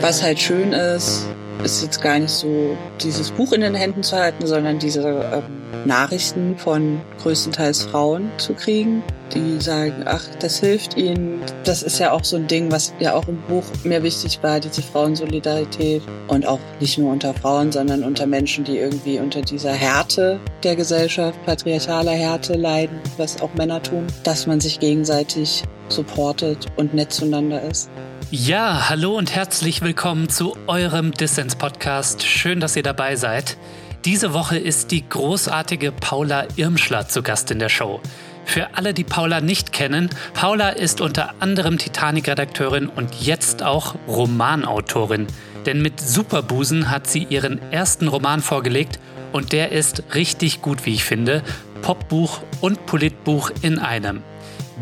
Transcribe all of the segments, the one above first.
Was halt schön ist, ist jetzt gar nicht so dieses Buch in den Händen zu halten, sondern diese ähm, Nachrichten von größtenteils Frauen zu kriegen, die sagen, ach, das hilft ihnen. Das ist ja auch so ein Ding, was ja auch im Buch mir wichtig war, diese Frauensolidarität. Und auch nicht nur unter Frauen, sondern unter Menschen, die irgendwie unter dieser Härte der Gesellschaft, patriarchaler Härte leiden, was auch Männer tun, dass man sich gegenseitig supportet und nett zueinander ist. Ja, hallo und herzlich willkommen zu eurem Dissens-Podcast. Schön, dass ihr dabei seid. Diese Woche ist die großartige Paula Irmschler zu Gast in der Show. Für alle, die Paula nicht kennen, Paula ist unter anderem Titanic-Redakteurin und jetzt auch Romanautorin. Denn mit Superbusen hat sie ihren ersten Roman vorgelegt und der ist richtig gut, wie ich finde. Popbuch und Politbuch in einem.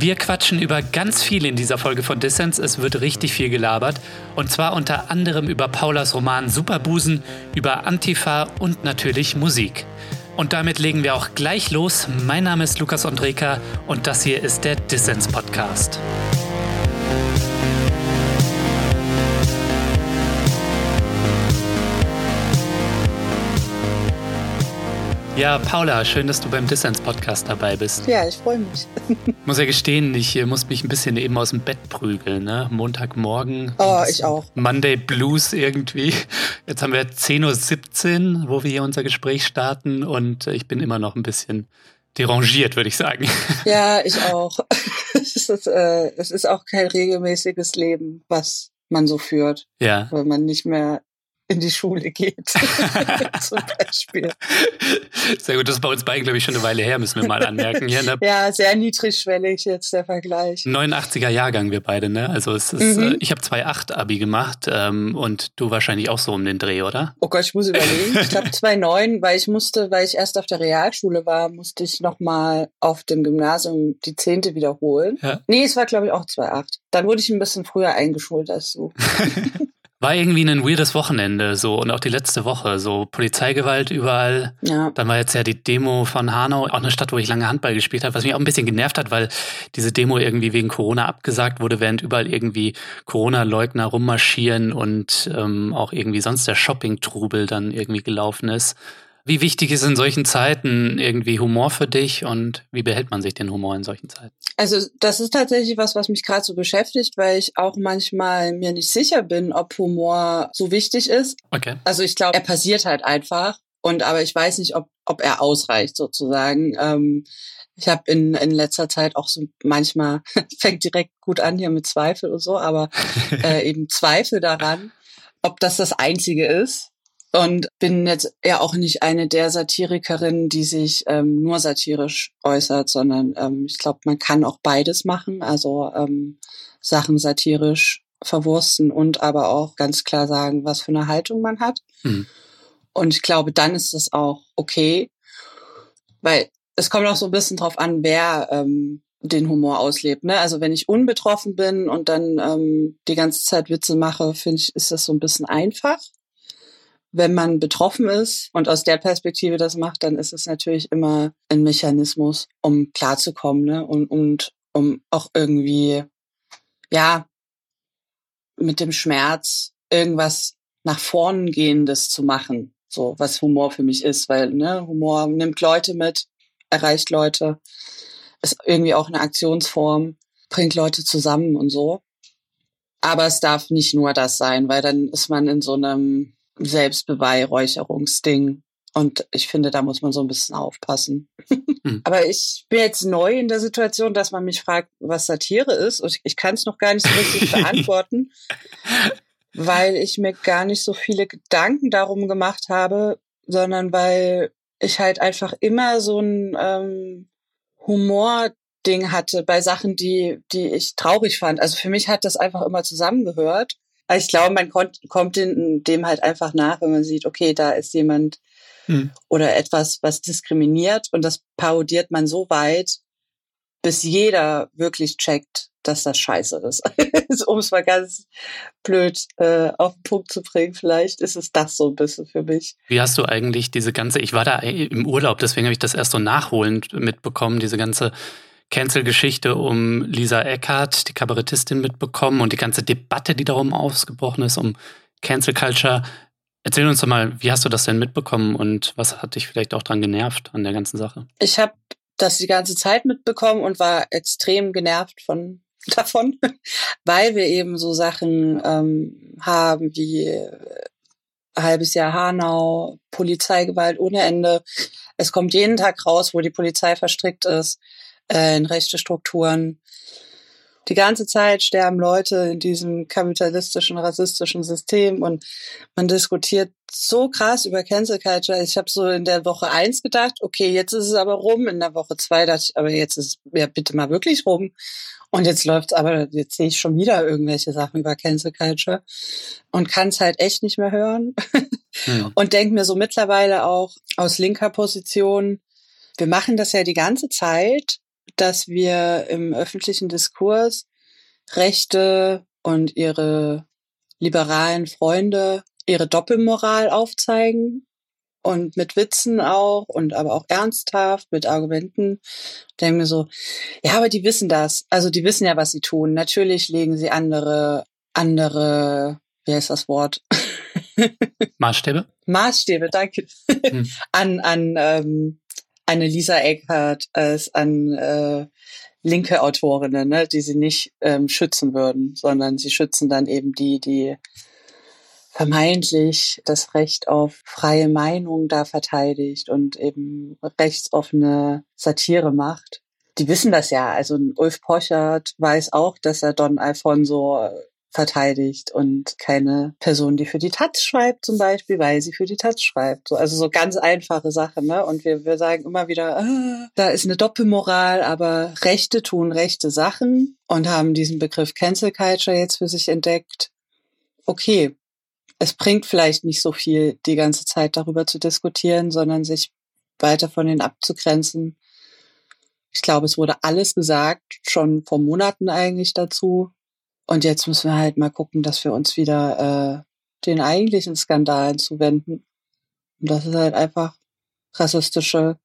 Wir quatschen über ganz viel in dieser Folge von Dissens. Es wird richtig viel gelabert. Und zwar unter anderem über Paulas Roman Superbusen, über Antifa und natürlich Musik. Und damit legen wir auch gleich los. Mein Name ist Lukas Andreka und das hier ist der Dissens Podcast. Ja, Paula, schön, dass du beim Dissens-Podcast dabei bist. Ja, ich freue mich. Ich muss ja gestehen, ich muss mich ein bisschen eben aus dem Bett prügeln. Ne? Montagmorgen. Oh, ich auch. Monday Blues irgendwie. Jetzt haben wir 10.17 Uhr, wo wir hier unser Gespräch starten und ich bin immer noch ein bisschen derangiert, würde ich sagen. Ja, ich auch. es, ist, äh, es ist auch kein regelmäßiges Leben, was man so führt. Ja. Weil man nicht mehr in die Schule geht. Zum Beispiel. Sehr gut, das ist bei uns beiden, glaube ich, schon eine Weile her, müssen wir mal anmerken. Ja, ne? ja sehr niedrigschwellig jetzt der Vergleich. 89er Jahrgang, wir beide, ne? Also es ist, mhm. äh, ich habe 2,8 Abi gemacht ähm, und du wahrscheinlich auch so um den Dreh, oder? Oh Gott, ich muss überlegen. Ich glaube 2,9, weil ich musste, weil ich erst auf der Realschule war, musste ich nochmal auf dem Gymnasium die Zehnte wiederholen. Ja. Nee, es war, glaube ich, auch 2,8. Dann wurde ich ein bisschen früher eingeschult als du. War irgendwie ein weirdes Wochenende so und auch die letzte Woche. So Polizeigewalt überall. Ja. Dann war jetzt ja die Demo von Hanau, auch eine Stadt, wo ich lange Handball gespielt habe, was mich auch ein bisschen genervt hat, weil diese Demo irgendwie wegen Corona abgesagt wurde, während überall irgendwie Corona-Leugner rummarschieren und ähm, auch irgendwie sonst der Shopping-Trubel dann irgendwie gelaufen ist. Wie wichtig ist in solchen Zeiten irgendwie Humor für dich und wie behält man sich den Humor in solchen Zeiten? Also das ist tatsächlich was, was mich gerade so beschäftigt, weil ich auch manchmal mir nicht sicher bin, ob Humor so wichtig ist. Okay. Also ich glaube, er passiert halt einfach und aber ich weiß nicht, ob, ob er ausreicht sozusagen. Ähm, ich habe in, in letzter Zeit auch so manchmal, fängt direkt gut an hier mit Zweifel und so, aber äh, eben Zweifel daran, ob das das Einzige ist und bin jetzt ja auch nicht eine der Satirikerinnen, die sich ähm, nur satirisch äußert, sondern ähm, ich glaube, man kann auch beides machen, also ähm, Sachen satirisch verwursten und aber auch ganz klar sagen, was für eine Haltung man hat. Mhm. Und ich glaube, dann ist das auch okay, weil es kommt auch so ein bisschen drauf an, wer ähm, den Humor auslebt. Ne? Also wenn ich unbetroffen bin und dann ähm, die ganze Zeit Witze mache, finde ich, ist das so ein bisschen einfach wenn man betroffen ist und aus der Perspektive das macht, dann ist es natürlich immer ein Mechanismus, um klarzukommen ne? und, und um auch irgendwie, ja, mit dem Schmerz irgendwas nach vorn gehendes zu machen. So, was Humor für mich ist, weil ne, Humor nimmt Leute mit, erreicht Leute, ist irgendwie auch eine Aktionsform, bringt Leute zusammen und so. Aber es darf nicht nur das sein, weil dann ist man in so einem Selbstbeweihräucherungsding. Und ich finde, da muss man so ein bisschen aufpassen. Mhm. Aber ich bin jetzt neu in der Situation, dass man mich fragt, was Satire ist. Und ich kann es noch gar nicht so richtig beantworten, weil ich mir gar nicht so viele Gedanken darum gemacht habe, sondern weil ich halt einfach immer so ein ähm, Humor-Ding hatte bei Sachen, die, die ich traurig fand. Also für mich hat das einfach immer zusammengehört. Also ich glaube, man kommt, kommt dem halt einfach nach, wenn man sieht, okay, da ist jemand hm. oder etwas, was diskriminiert und das parodiert man so weit, bis jeder wirklich checkt, dass das scheiße ist. um es mal ganz blöd äh, auf den Punkt zu bringen, vielleicht ist es das so ein bisschen für mich. Wie hast du eigentlich diese ganze, ich war da im Urlaub, deswegen habe ich das erst so nachholend mitbekommen, diese ganze Cancel-Geschichte um Lisa Eckhardt, die Kabarettistin, mitbekommen und die ganze Debatte, die darum ausgebrochen ist, um Cancel Culture. Erzähl uns doch mal, wie hast du das denn mitbekommen und was hat dich vielleicht auch dran genervt an der ganzen Sache? Ich habe das die ganze Zeit mitbekommen und war extrem genervt von davon, weil wir eben so Sachen ähm, haben wie äh, halbes Jahr Hanau, Polizeigewalt ohne Ende. Es kommt jeden Tag raus, wo die Polizei verstrickt ist äh, in rechte Strukturen. Die ganze Zeit sterben Leute in diesem kapitalistischen, rassistischen System und man diskutiert so krass über Cancel Culture. Ich habe so in der Woche eins gedacht, okay, jetzt ist es aber rum. In der Woche zwei dachte ich, aber jetzt ist es ja bitte mal wirklich rum. Und jetzt läuft's aber, jetzt sehe ich schon wieder irgendwelche Sachen über Cancel Culture und kann es halt echt nicht mehr hören. Ja. Und denke mir so mittlerweile auch aus linker Position, wir machen das ja die ganze Zeit, dass wir im öffentlichen Diskurs Rechte und ihre liberalen Freunde ihre Doppelmoral aufzeigen und mit Witzen auch und aber auch ernsthaft mit Argumenten. Denke mir so, ja, aber die wissen das. Also die wissen ja, was sie tun. Natürlich legen sie andere, andere, wie heißt das Wort? Maßstäbe? Maßstäbe, danke. Hm. an, an ähm, eine Lisa Eckhardt als an äh, linke Autorinnen, ne, die sie nicht ähm, schützen würden, sondern sie schützen dann eben die, die vermeintlich das Recht auf freie Meinung da verteidigt und eben rechtsoffene Satire macht. Die wissen das ja. Also Ulf Pochert weiß auch, dass er Don Alfonso verteidigt und keine Person, die für die Taz schreibt zum Beispiel, weil sie für die Taz schreibt. So, also so ganz einfache Sachen. Ne? Und wir, wir sagen immer wieder, ah, da ist eine Doppelmoral, aber Rechte tun rechte Sachen und haben diesen Begriff Cancel Culture jetzt für sich entdeckt. Okay, es bringt vielleicht nicht so viel, die ganze Zeit darüber zu diskutieren, sondern sich weiter von denen abzugrenzen. Ich glaube, es wurde alles gesagt, schon vor Monaten eigentlich dazu. Und jetzt müssen wir halt mal gucken, dass wir uns wieder äh, den eigentlichen Skandalen zuwenden. Und das ist halt einfach rassistische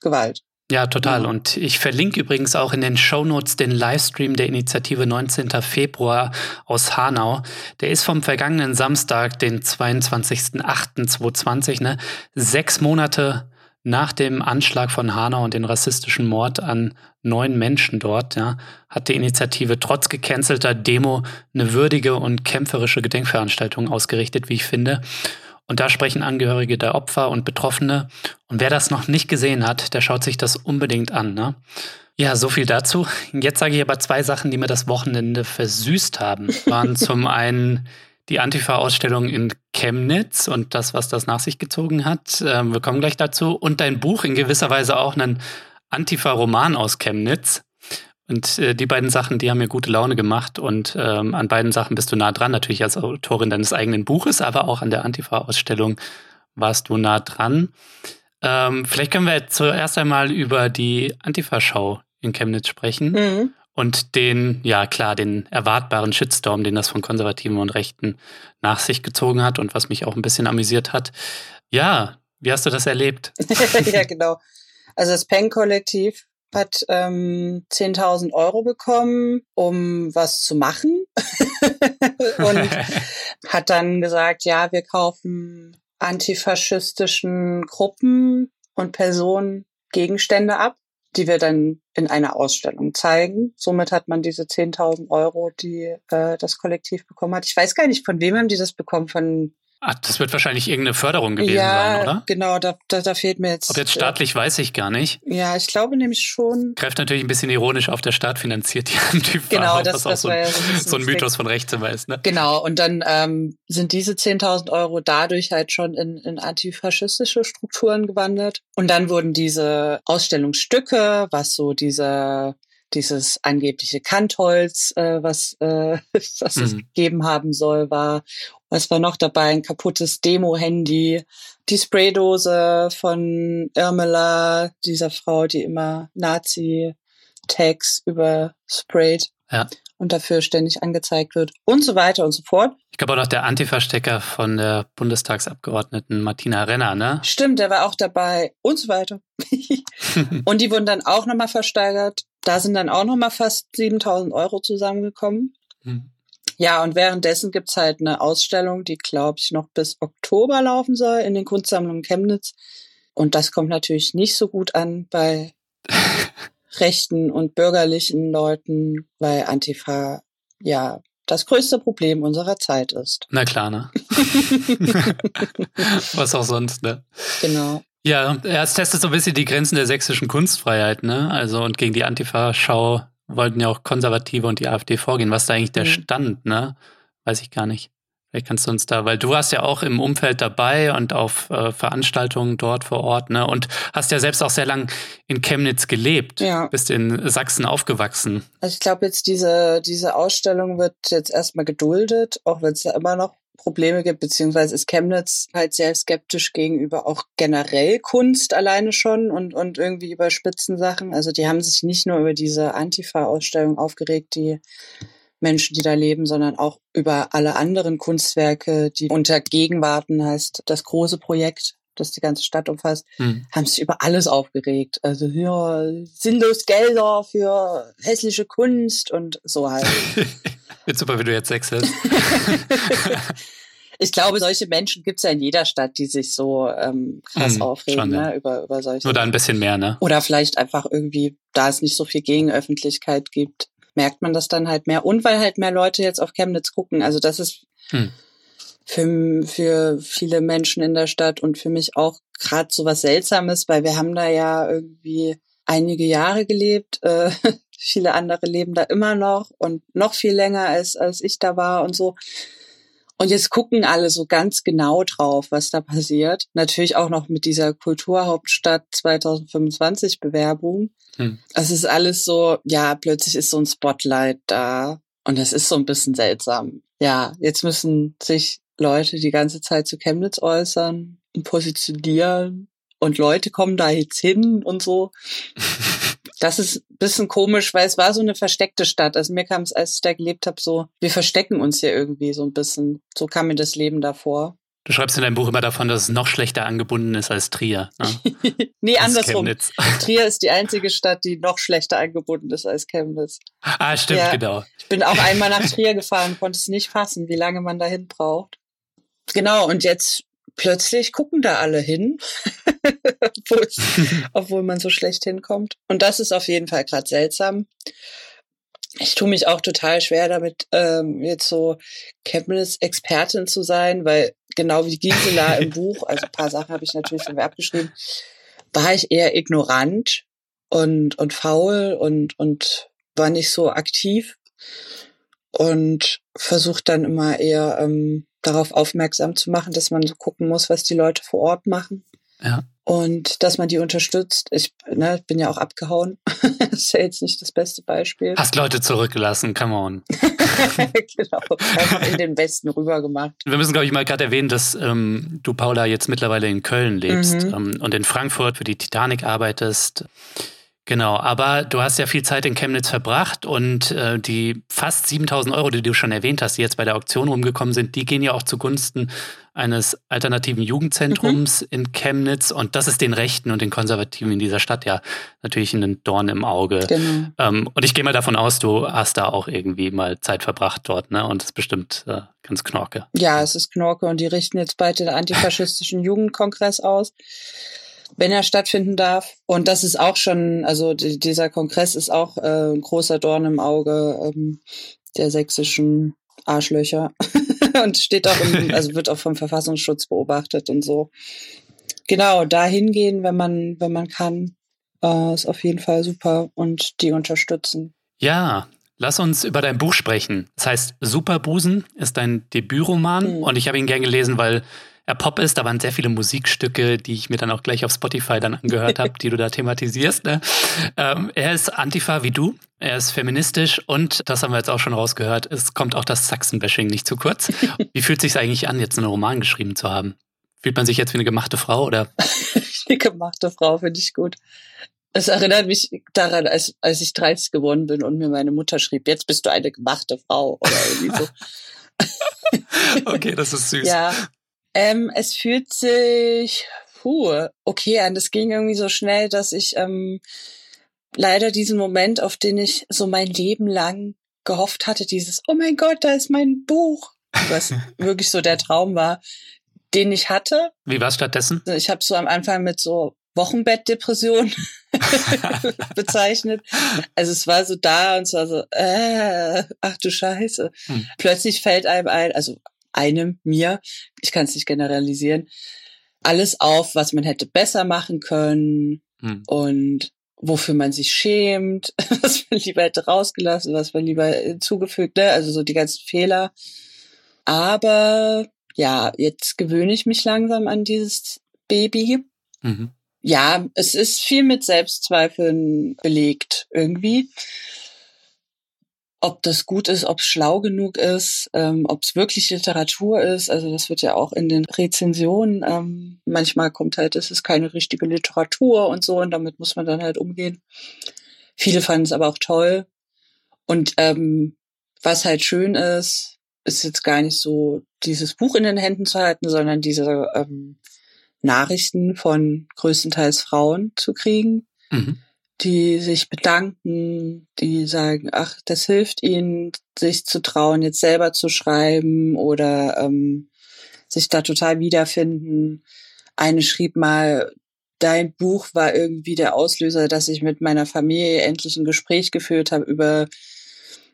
Gewalt. Ja, total. Und ich verlinke übrigens auch in den Shownotes den Livestream der Initiative 19. Februar aus Hanau. Der ist vom vergangenen Samstag, den 22.08.2020, ne? Sechs Monate nach dem Anschlag von Hanau und den rassistischen Mord an neun Menschen dort, ja, hat die Initiative trotz gecancelter Demo eine würdige und kämpferische Gedenkveranstaltung ausgerichtet, wie ich finde. Und da sprechen Angehörige der Opfer und Betroffene. Und wer das noch nicht gesehen hat, der schaut sich das unbedingt an. Ne? Ja, so viel dazu. Jetzt sage ich aber zwei Sachen, die mir das Wochenende versüßt haben. Waren zum einen die Antifa-Ausstellung in Chemnitz und das, was das nach sich gezogen hat. Ähm, wir kommen gleich dazu. Und dein Buch in gewisser Weise auch einen Antifa-Roman aus Chemnitz. Und äh, die beiden Sachen, die haben mir gute Laune gemacht. Und ähm, an beiden Sachen bist du nah dran, natürlich als Autorin deines eigenen Buches, aber auch an der Antifa-Ausstellung warst du nah dran. Ähm, vielleicht können wir zuerst einmal über die Antifa-Schau in Chemnitz sprechen. Mhm. Und den, ja klar, den erwartbaren Shitstorm, den das von Konservativen und Rechten nach sich gezogen hat und was mich auch ein bisschen amüsiert hat. Ja, wie hast du das erlebt? ja, genau. Also das Pen-Kollektiv hat ähm, 10.000 Euro bekommen, um was zu machen und hat dann gesagt, ja, wir kaufen antifaschistischen Gruppen und Personen Gegenstände ab, die wir dann in einer Ausstellung zeigen. Somit hat man diese 10.000 Euro, die äh, das Kollektiv bekommen hat. Ich weiß gar nicht, von wem haben die das bekommen? Von Ah, das wird wahrscheinlich irgendeine Förderung gewesen ja, sein, oder? Genau, da, da, da fehlt mir jetzt. Ob jetzt staatlich, äh, weiß ich gar nicht. Ja, ich glaube nämlich schon. Greift natürlich ein bisschen ironisch auf, der Staat finanziert die Typ Genau, das, was das auch so, war ja so, ein, so ein Mythos von rechts immer ist, ne? Genau, und dann ähm, sind diese 10.000 Euro dadurch halt schon in, in antifaschistische Strukturen gewandert. Und dann wurden diese Ausstellungsstücke, was so diese dieses angebliche Kantholz, äh, was, äh, was mhm. es gegeben haben soll, war. Was war noch dabei? Ein kaputtes Demo-Handy, die Spraydose von Irmela, dieser Frau, die immer Nazi-Tags übersprayt. Ja. Und dafür ständig angezeigt wird und so weiter und so fort. Ich glaube auch noch der Antifa-Stecker von der Bundestagsabgeordneten Martina Renner, ne? Stimmt, der war auch dabei und so weiter. und die wurden dann auch nochmal versteigert da sind dann auch noch mal fast 7000 Euro zusammengekommen. Mhm. Ja, und währenddessen gibt's halt eine Ausstellung, die, glaube ich, noch bis Oktober laufen soll in den Kunstsammlungen Chemnitz. Und das kommt natürlich nicht so gut an bei rechten und bürgerlichen Leuten, weil Antifa ja das größte Problem unserer Zeit ist. Na klar, ne? Was auch sonst, ne? Genau. Ja, es testet so ein bisschen die Grenzen der sächsischen Kunstfreiheit, ne? Also und gegen die Antifa-Schau wollten ja auch Konservative und die AfD vorgehen. Was ist da eigentlich der mhm. Stand, ne? Weiß ich gar nicht. Vielleicht kannst du uns da, weil du warst ja auch im Umfeld dabei und auf äh, Veranstaltungen dort vor Ort, ne? Und hast ja selbst auch sehr lang in Chemnitz gelebt. Ja. Bist in Sachsen aufgewachsen. Also ich glaube jetzt diese, diese Ausstellung wird jetzt erstmal geduldet, auch wenn es da immer noch Probleme gibt, beziehungsweise ist Chemnitz halt sehr skeptisch gegenüber auch generell Kunst alleine schon und, und irgendwie über Spitzensachen. Also die haben sich nicht nur über diese Antifa-Ausstellung aufgeregt, die Menschen, die da leben, sondern auch über alle anderen Kunstwerke, die unter Gegenwarten heißt das große Projekt, das die ganze Stadt umfasst, hm. haben sich über alles aufgeregt. Also ja, sinnlos Gelder für hässliche Kunst und so halt. Wird super, wie du jetzt Sex hast. ich glaube, solche Menschen gibt's ja in jeder Stadt, die sich so ähm, krass hm, aufregen schon, ja. ne, über, über solche. Da ein bisschen mehr, ne? Oder vielleicht einfach irgendwie, da es nicht so viel Gegenöffentlichkeit gibt, merkt man das dann halt mehr. Und weil halt mehr Leute jetzt auf Chemnitz gucken. Also das ist hm. Für, für viele Menschen in der Stadt und für mich auch gerade so was Seltsames, weil wir haben da ja irgendwie einige Jahre gelebt. Äh, viele andere leben da immer noch und noch viel länger als, als ich da war und so. Und jetzt gucken alle so ganz genau drauf, was da passiert. Natürlich auch noch mit dieser Kulturhauptstadt 2025 Bewerbung. Hm. Es ist alles so, ja, plötzlich ist so ein Spotlight da. Und das ist so ein bisschen seltsam. Ja, jetzt müssen sich Leute die ganze Zeit zu Chemnitz äußern und positionieren. Und Leute kommen da jetzt hin und so. Das ist ein bisschen komisch, weil es war so eine versteckte Stadt. Also mir kam es, als ich da gelebt habe, so, wir verstecken uns hier irgendwie so ein bisschen. So kam mir das Leben davor. Du schreibst in deinem Buch immer davon, dass es noch schlechter angebunden ist als Trier. Ne? nee, als andersrum. Chemnitz. Trier ist die einzige Stadt, die noch schlechter angebunden ist als Chemnitz. Ah, stimmt, ja, genau. Ich bin auch einmal nach Trier gefahren, konnte es nicht fassen, wie lange man dahin braucht. Genau, und jetzt plötzlich gucken da alle hin, obwohl man so schlecht hinkommt. Und das ist auf jeden Fall gerade seltsam. Ich tue mich auch total schwer damit, ähm, jetzt so Chemnitz-Expertin zu sein, weil genau wie Gisela im Buch, also ein paar Sachen habe ich natürlich von mir abgeschrieben, war ich eher ignorant und, und faul und, und war nicht so aktiv und versucht dann immer eher ähm, darauf aufmerksam zu machen, dass man so gucken muss, was die Leute vor Ort machen. Ja. Und dass man die unterstützt. Ich ne, bin ja auch abgehauen. das ist ja jetzt nicht das beste Beispiel. Hast Leute zurückgelassen, come on. genau, einfach in den Westen rüber gemacht. Wir müssen, glaube ich, mal gerade erwähnen, dass ähm, du, Paula, jetzt mittlerweile in Köln lebst mhm. ähm, und in Frankfurt für die Titanic arbeitest. Genau, aber du hast ja viel Zeit in Chemnitz verbracht und äh, die fast 7000 Euro, die du schon erwähnt hast, die jetzt bei der Auktion rumgekommen sind, die gehen ja auch zugunsten eines alternativen Jugendzentrums mhm. in Chemnitz und das ist den Rechten und den Konservativen in dieser Stadt ja natürlich ein Dorn im Auge. Genau. Ähm, und ich gehe mal davon aus, du hast da auch irgendwie mal Zeit verbracht dort, ne? Und es ist bestimmt äh, ganz knorke. Ja, es ist knorke und die richten jetzt bald den antifaschistischen Jugendkongress aus wenn er stattfinden darf. Und das ist auch schon, also dieser Kongress ist auch äh, ein großer Dorn im Auge ähm, der sächsischen Arschlöcher und steht auch im, also wird auch vom Verfassungsschutz beobachtet und so. Genau, da hingehen, wenn man, wenn man kann, äh, ist auf jeden Fall super und die unterstützen. Ja, Lass uns über dein Buch sprechen. Das heißt, Superbusen ist dein Debütroman mhm. und ich habe ihn gern gelesen, weil er Pop ist. Da waren sehr viele Musikstücke, die ich mir dann auch gleich auf Spotify dann angehört habe, die du da thematisierst. Ne? Ähm, er ist Antifa wie du. Er ist feministisch und, das haben wir jetzt auch schon rausgehört, es kommt auch das Sachsenbashing nicht zu kurz. Wie fühlt es sich eigentlich an, jetzt einen Roman geschrieben zu haben? Fühlt man sich jetzt wie eine gemachte Frau oder? eine gemachte Frau finde ich gut. Es erinnert mich daran, als, als ich 30 geworden bin und mir meine Mutter schrieb, jetzt bist du eine gemachte Frau oder irgendwie so. okay, das ist süß. Ja, ähm, es fühlt sich puh, okay an. Das ging irgendwie so schnell, dass ich ähm, leider diesen Moment, auf den ich so mein Leben lang gehofft hatte, dieses, oh mein Gott, da ist mein Buch, was wirklich so der Traum war, den ich hatte. Wie war es stattdessen? Ich habe so am Anfang mit so Wochenbettdepression bezeichnet. Also es war so da und es war so, äh, ach du Scheiße. Hm. Plötzlich fällt einem ein, also einem, mir, ich kann es nicht generalisieren, alles auf, was man hätte besser machen können hm. und wofür man sich schämt, was man lieber hätte rausgelassen, was man lieber hinzugefügt, ne? also so die ganzen Fehler. Aber ja, jetzt gewöhne ich mich langsam an dieses Baby. Mhm. Ja, es ist viel mit Selbstzweifeln belegt irgendwie ob das gut ist, ob es schlau genug ist, ähm, ob es wirklich Literatur ist. Also das wird ja auch in den Rezensionen. Ähm, manchmal kommt halt, es ist keine richtige Literatur und so und damit muss man dann halt umgehen. Viele fanden es aber auch toll. Und ähm, was halt schön ist, ist jetzt gar nicht so dieses Buch in den Händen zu halten, sondern diese ähm, Nachrichten von größtenteils Frauen zu kriegen. Mhm die sich bedanken, die sagen, ach, das hilft ihnen, sich zu trauen, jetzt selber zu schreiben oder ähm, sich da total wiederfinden. Eine schrieb mal, dein Buch war irgendwie der Auslöser, dass ich mit meiner Familie endlich ein Gespräch geführt habe über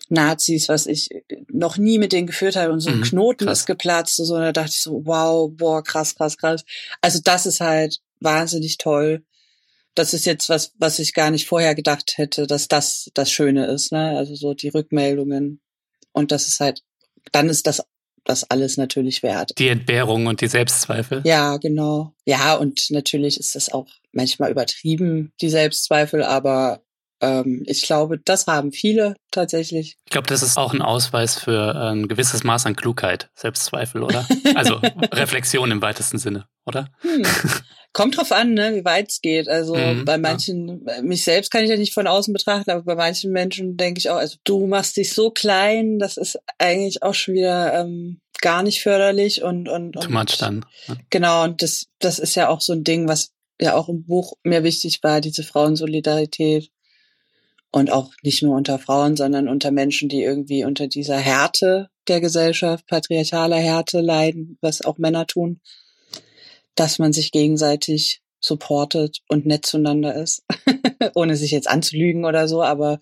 Nazis, was ich noch nie mit denen geführt habe und so ein mhm, Knoten krass. ist geplatzt und so. Und da dachte ich so, wow, boah, krass, krass, krass. Also das ist halt wahnsinnig toll das ist jetzt was, was ich gar nicht vorher gedacht hätte, dass das das Schöne ist, ne? Also so die Rückmeldungen. Und das ist halt, dann ist das das alles natürlich wert. Die Entbehrung und die Selbstzweifel. Ja, genau. Ja, und natürlich ist das auch manchmal übertrieben, die Selbstzweifel, aber ähm, ich glaube, das haben viele tatsächlich. Ich glaube, das ist auch ein Ausweis für ein gewisses Maß an Klugheit, Selbstzweifel, oder? Also Reflexion im weitesten Sinne, oder? Hm. Kommt drauf an, ne, wie weit es geht. Also mhm, bei manchen, ja. mich selbst kann ich ja nicht von außen betrachten, aber bei manchen Menschen denke ich auch, also du machst dich so klein, das ist eigentlich auch schon wieder ähm, gar nicht förderlich und und, Too much dann. Ja. Genau und das das ist ja auch so ein Ding, was ja auch im Buch mir wichtig war, diese Frauensolidarität und auch nicht nur unter Frauen, sondern unter Menschen, die irgendwie unter dieser Härte der Gesellschaft, patriarchaler Härte leiden, was auch Männer tun dass man sich gegenseitig supportet und nett zueinander ist, ohne sich jetzt anzulügen oder so, aber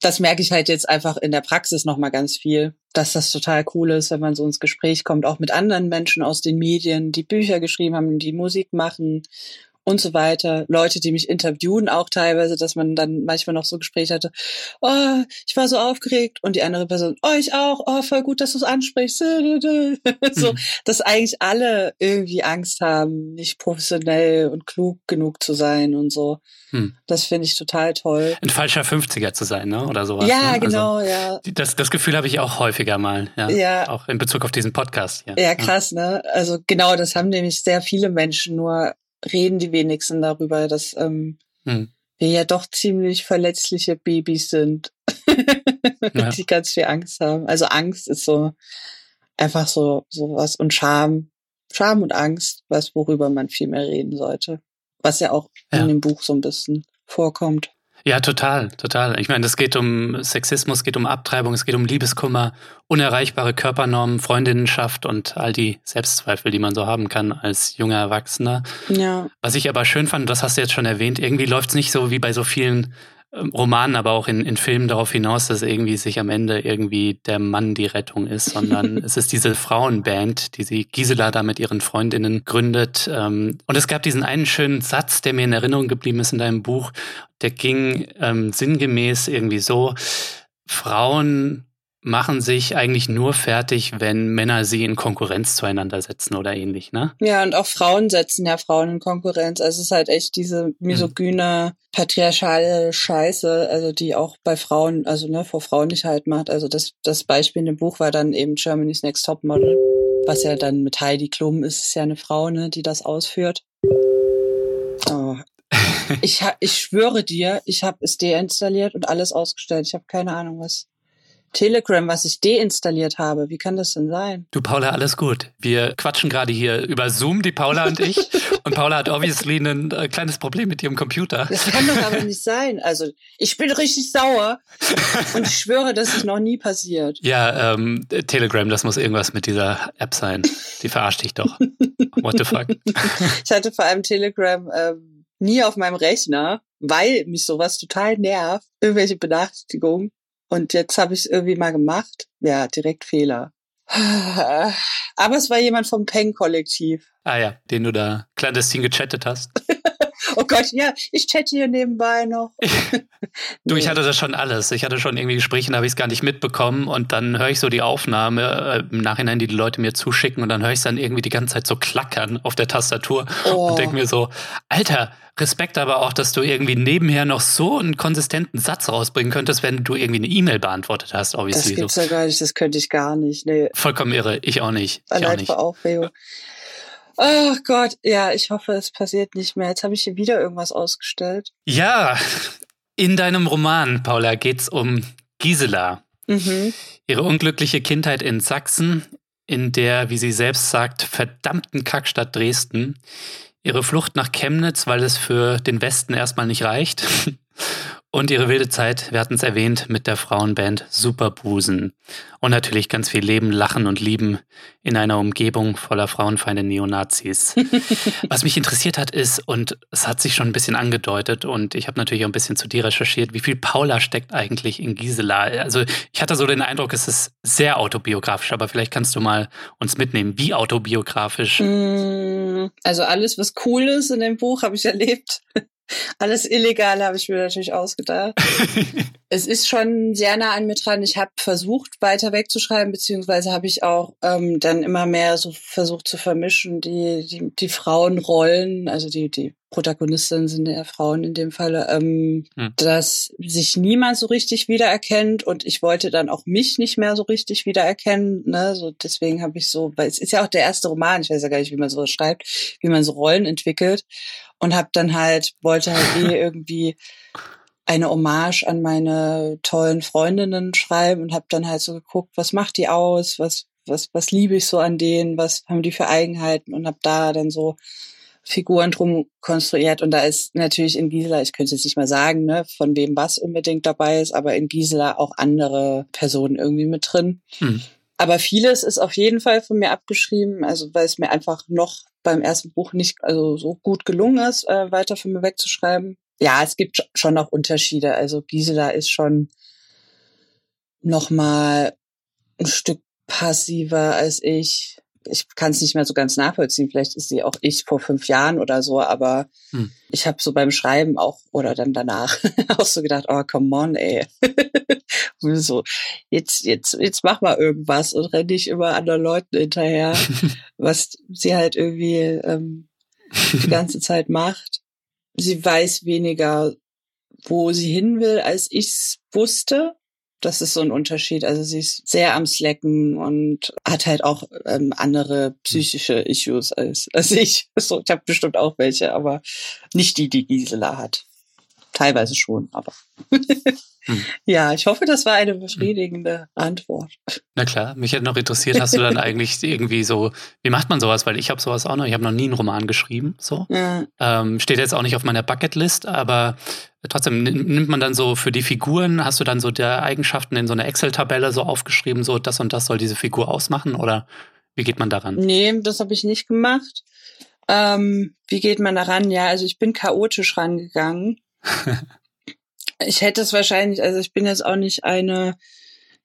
das merke ich halt jetzt einfach in der Praxis nochmal ganz viel, dass das total cool ist, wenn man so ins Gespräch kommt, auch mit anderen Menschen aus den Medien, die Bücher geschrieben haben, die Musik machen und so weiter. Leute, die mich interviewen, auch teilweise, dass man dann manchmal noch so Gespräche hatte, oh, ich war so aufgeregt und die andere Person, oh, ich auch, oh, voll gut, dass du es ansprichst. so, mhm. dass eigentlich alle irgendwie Angst haben, nicht professionell und klug genug zu sein und so. Hm. Das finde ich total toll. Ein falscher 50er zu sein, ne? Oder sowas. Ja, ne? genau, also, ja. Das, das Gefühl habe ich auch häufiger mal, ja. ja. Auch in Bezug auf diesen Podcast. Ja, ja krass, ne? Also genau, das haben nämlich sehr viele Menschen, nur reden die wenigsten darüber, dass ähm, hm. wir ja doch ziemlich verletzliche Babys sind, ja. die ganz viel Angst haben. Also Angst ist so einfach so sowas und Scham, Scham und Angst, was worüber man viel mehr reden sollte, was ja auch ja. in dem Buch so ein bisschen vorkommt. Ja, total, total. Ich meine, es geht um Sexismus, es geht um Abtreibung, es geht um Liebeskummer, unerreichbare Körpernormen, Freundinnenschaft und all die Selbstzweifel, die man so haben kann als junger Erwachsener. Ja. Was ich aber schön fand, das hast du jetzt schon erwähnt, irgendwie läuft es nicht so wie bei so vielen Romanen, aber auch in, in Filmen darauf hinaus, dass irgendwie sich am Ende irgendwie der Mann die Rettung ist, sondern es ist diese Frauenband, die sie Gisela da mit ihren Freundinnen gründet. Ähm, und es gab diesen einen schönen Satz, der mir in Erinnerung geblieben ist in deinem Buch, der ging ähm, sinngemäß irgendwie so, Frauen machen sich eigentlich nur fertig, wenn Männer sie in Konkurrenz zueinander setzen oder ähnlich, ne? Ja, und auch Frauen setzen ja Frauen in Konkurrenz. Also es ist halt echt diese misogyne, patriarchale Scheiße, also die auch bei Frauen, also ne, vor Frauen nicht halt macht. Also das, das Beispiel in dem Buch war dann eben Germany's Next Top Model, was ja dann mit Heidi Klum ist, ist ja eine Frau, ne, die das ausführt. Oh. ich, ha, ich schwöre dir, ich habe es deinstalliert und alles ausgestellt. Ich habe keine Ahnung, was Telegram, was ich deinstalliert habe. Wie kann das denn sein? Du, Paula, alles gut. Wir quatschen gerade hier über Zoom, die Paula und ich. und Paula hat obviously ein äh, kleines Problem mit ihrem Computer. Das kann doch aber nicht sein. Also, ich bin richtig sauer und ich schwöre, das ist noch nie passiert. Ja, ähm, Telegram, das muss irgendwas mit dieser App sein. Die verarscht dich doch. What the fuck? ich hatte vor allem Telegram ähm, nie auf meinem Rechner, weil mich sowas total nervt. Irgendwelche Benachrichtigungen. Und jetzt habe ich es irgendwie mal gemacht. Ja, direkt Fehler. Aber es war jemand vom Peng-Kollektiv. Ah ja, den du da clandestin gechattet hast. oh Gott, ja, ich chatte hier nebenbei noch. du, ich hatte das schon alles. Ich hatte schon irgendwie Gespräche, da habe ich es gar nicht mitbekommen. Und dann höre ich so die Aufnahme äh, im Nachhinein, die die Leute mir zuschicken. Und dann höre ich es dann irgendwie die ganze Zeit so klackern auf der Tastatur. Oh. Und denke mir so, Alter, Respekt aber auch, dass du irgendwie nebenher noch so einen konsistenten Satz rausbringen könntest, wenn du irgendwie eine E-Mail beantwortet hast, obviously. Das gibt's ja gar nicht, das könnte ich gar nicht. Nee. Vollkommen irre, ich auch nicht. Ich auch nicht. vor Aufregung. Oh Gott, ja, ich hoffe, es passiert nicht mehr. Jetzt habe ich hier wieder irgendwas ausgestellt. Ja, in deinem Roman, Paula, geht's um Gisela. Mhm. Ihre unglückliche Kindheit in Sachsen, in der, wie sie selbst sagt, verdammten Kackstadt Dresden. Ihre Flucht nach Chemnitz, weil es für den Westen erstmal nicht reicht. Und ihre wilde Zeit, wir hatten es erwähnt, mit der Frauenband Superbusen. Und natürlich ganz viel Leben, Lachen und Lieben in einer Umgebung voller Frauenfeinde Neonazis. Was mich interessiert hat, ist, und es hat sich schon ein bisschen angedeutet, und ich habe natürlich auch ein bisschen zu dir recherchiert, wie viel Paula steckt eigentlich in Gisela? Also ich hatte so den Eindruck, es ist sehr autobiografisch, aber vielleicht kannst du mal uns mitnehmen. Wie autobiografisch? Mm, also alles, was cool ist in dem Buch, habe ich erlebt. Alles Illegale habe ich mir natürlich ausgedacht. es ist schon sehr nah an mir dran. Ich habe versucht, weiter wegzuschreiben, beziehungsweise habe ich auch ähm, dann immer mehr so versucht zu vermischen, die, die, die Frauenrollen, also die, die Protagonistinnen sind ja Frauen in dem Falle, ähm, hm. dass sich niemand so richtig wiedererkennt und ich wollte dann auch mich nicht mehr so richtig wiedererkennen. Ne? So deswegen habe ich so, weil es ist ja auch der erste Roman, ich weiß ja gar nicht, wie man sowas schreibt, wie man so Rollen entwickelt und habe dann halt wollte halt eh irgendwie eine Hommage an meine tollen Freundinnen schreiben und habe dann halt so geguckt, was macht die aus, was was was liebe ich so an denen, was haben die für Eigenheiten und habe da dann so Figuren drum konstruiert und da ist natürlich in Gisela, ich könnte jetzt nicht mal sagen, ne, von wem was unbedingt dabei ist, aber in Gisela auch andere Personen irgendwie mit drin. Hm. Aber vieles ist auf jeden Fall von mir abgeschrieben, also weil es mir einfach noch beim ersten Buch nicht also so gut gelungen ist, äh, weiter von mir wegzuschreiben. Ja, es gibt schon noch Unterschiede. Also Gisela ist schon noch mal ein Stück passiver als ich ich kann es nicht mehr so ganz nachvollziehen. Vielleicht ist sie auch ich vor fünf Jahren oder so, aber hm. ich habe so beim Schreiben auch oder dann danach auch so gedacht, oh come on, ey. so, jetzt, jetzt, jetzt mach mal irgendwas und renn nicht immer anderen Leuten hinterher, was sie halt irgendwie ähm, die ganze Zeit macht. Sie weiß weniger, wo sie hin will, als ich's wusste. Das ist so ein Unterschied. Also sie ist sehr am Slacken und hat halt auch ähm, andere psychische Issues als, als ich. So, ich habe bestimmt auch welche, aber nicht die, die Gisela hat. Teilweise schon, aber. Hm. Ja, ich hoffe, das war eine befriedigende Antwort. Na klar, mich hätte noch interessiert, hast du dann eigentlich irgendwie so, wie macht man sowas? Weil ich habe sowas auch noch, ich habe noch nie einen Roman geschrieben, so. Ja. Ähm, steht jetzt auch nicht auf meiner Bucketlist, aber trotzdem nimmt man dann so für die Figuren, hast du dann so der Eigenschaften in so einer Excel-Tabelle so aufgeschrieben, so das und das soll diese Figur ausmachen oder wie geht man daran? Nee, das habe ich nicht gemacht. Ähm, wie geht man daran? Ja, also ich bin chaotisch rangegangen. ich hätte es wahrscheinlich, also ich bin jetzt auch nicht eine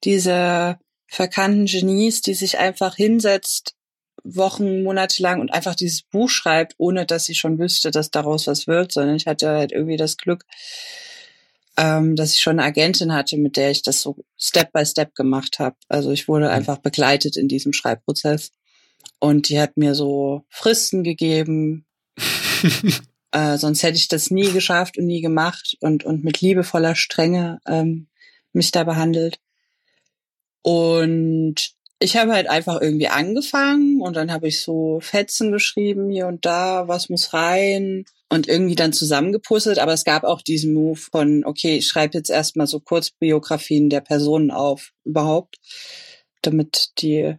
dieser verkannten Genies, die sich einfach hinsetzt, Wochen, Monate lang und einfach dieses Buch schreibt, ohne dass sie schon wüsste, dass daraus was wird, sondern ich hatte halt irgendwie das Glück, ähm, dass ich schon eine Agentin hatte, mit der ich das so Step by Step gemacht habe. Also ich wurde mhm. einfach begleitet in diesem Schreibprozess und die hat mir so Fristen gegeben, Äh, sonst hätte ich das nie geschafft und nie gemacht und, und mit liebevoller Strenge ähm, mich da behandelt. Und ich habe halt einfach irgendwie angefangen und dann habe ich so Fetzen geschrieben hier und da, was muss rein. und irgendwie dann zusammengepuzzelt. Aber es gab auch diesen Move von, okay, ich schreibe jetzt erstmal so Kurzbiografien der Personen auf überhaupt, damit die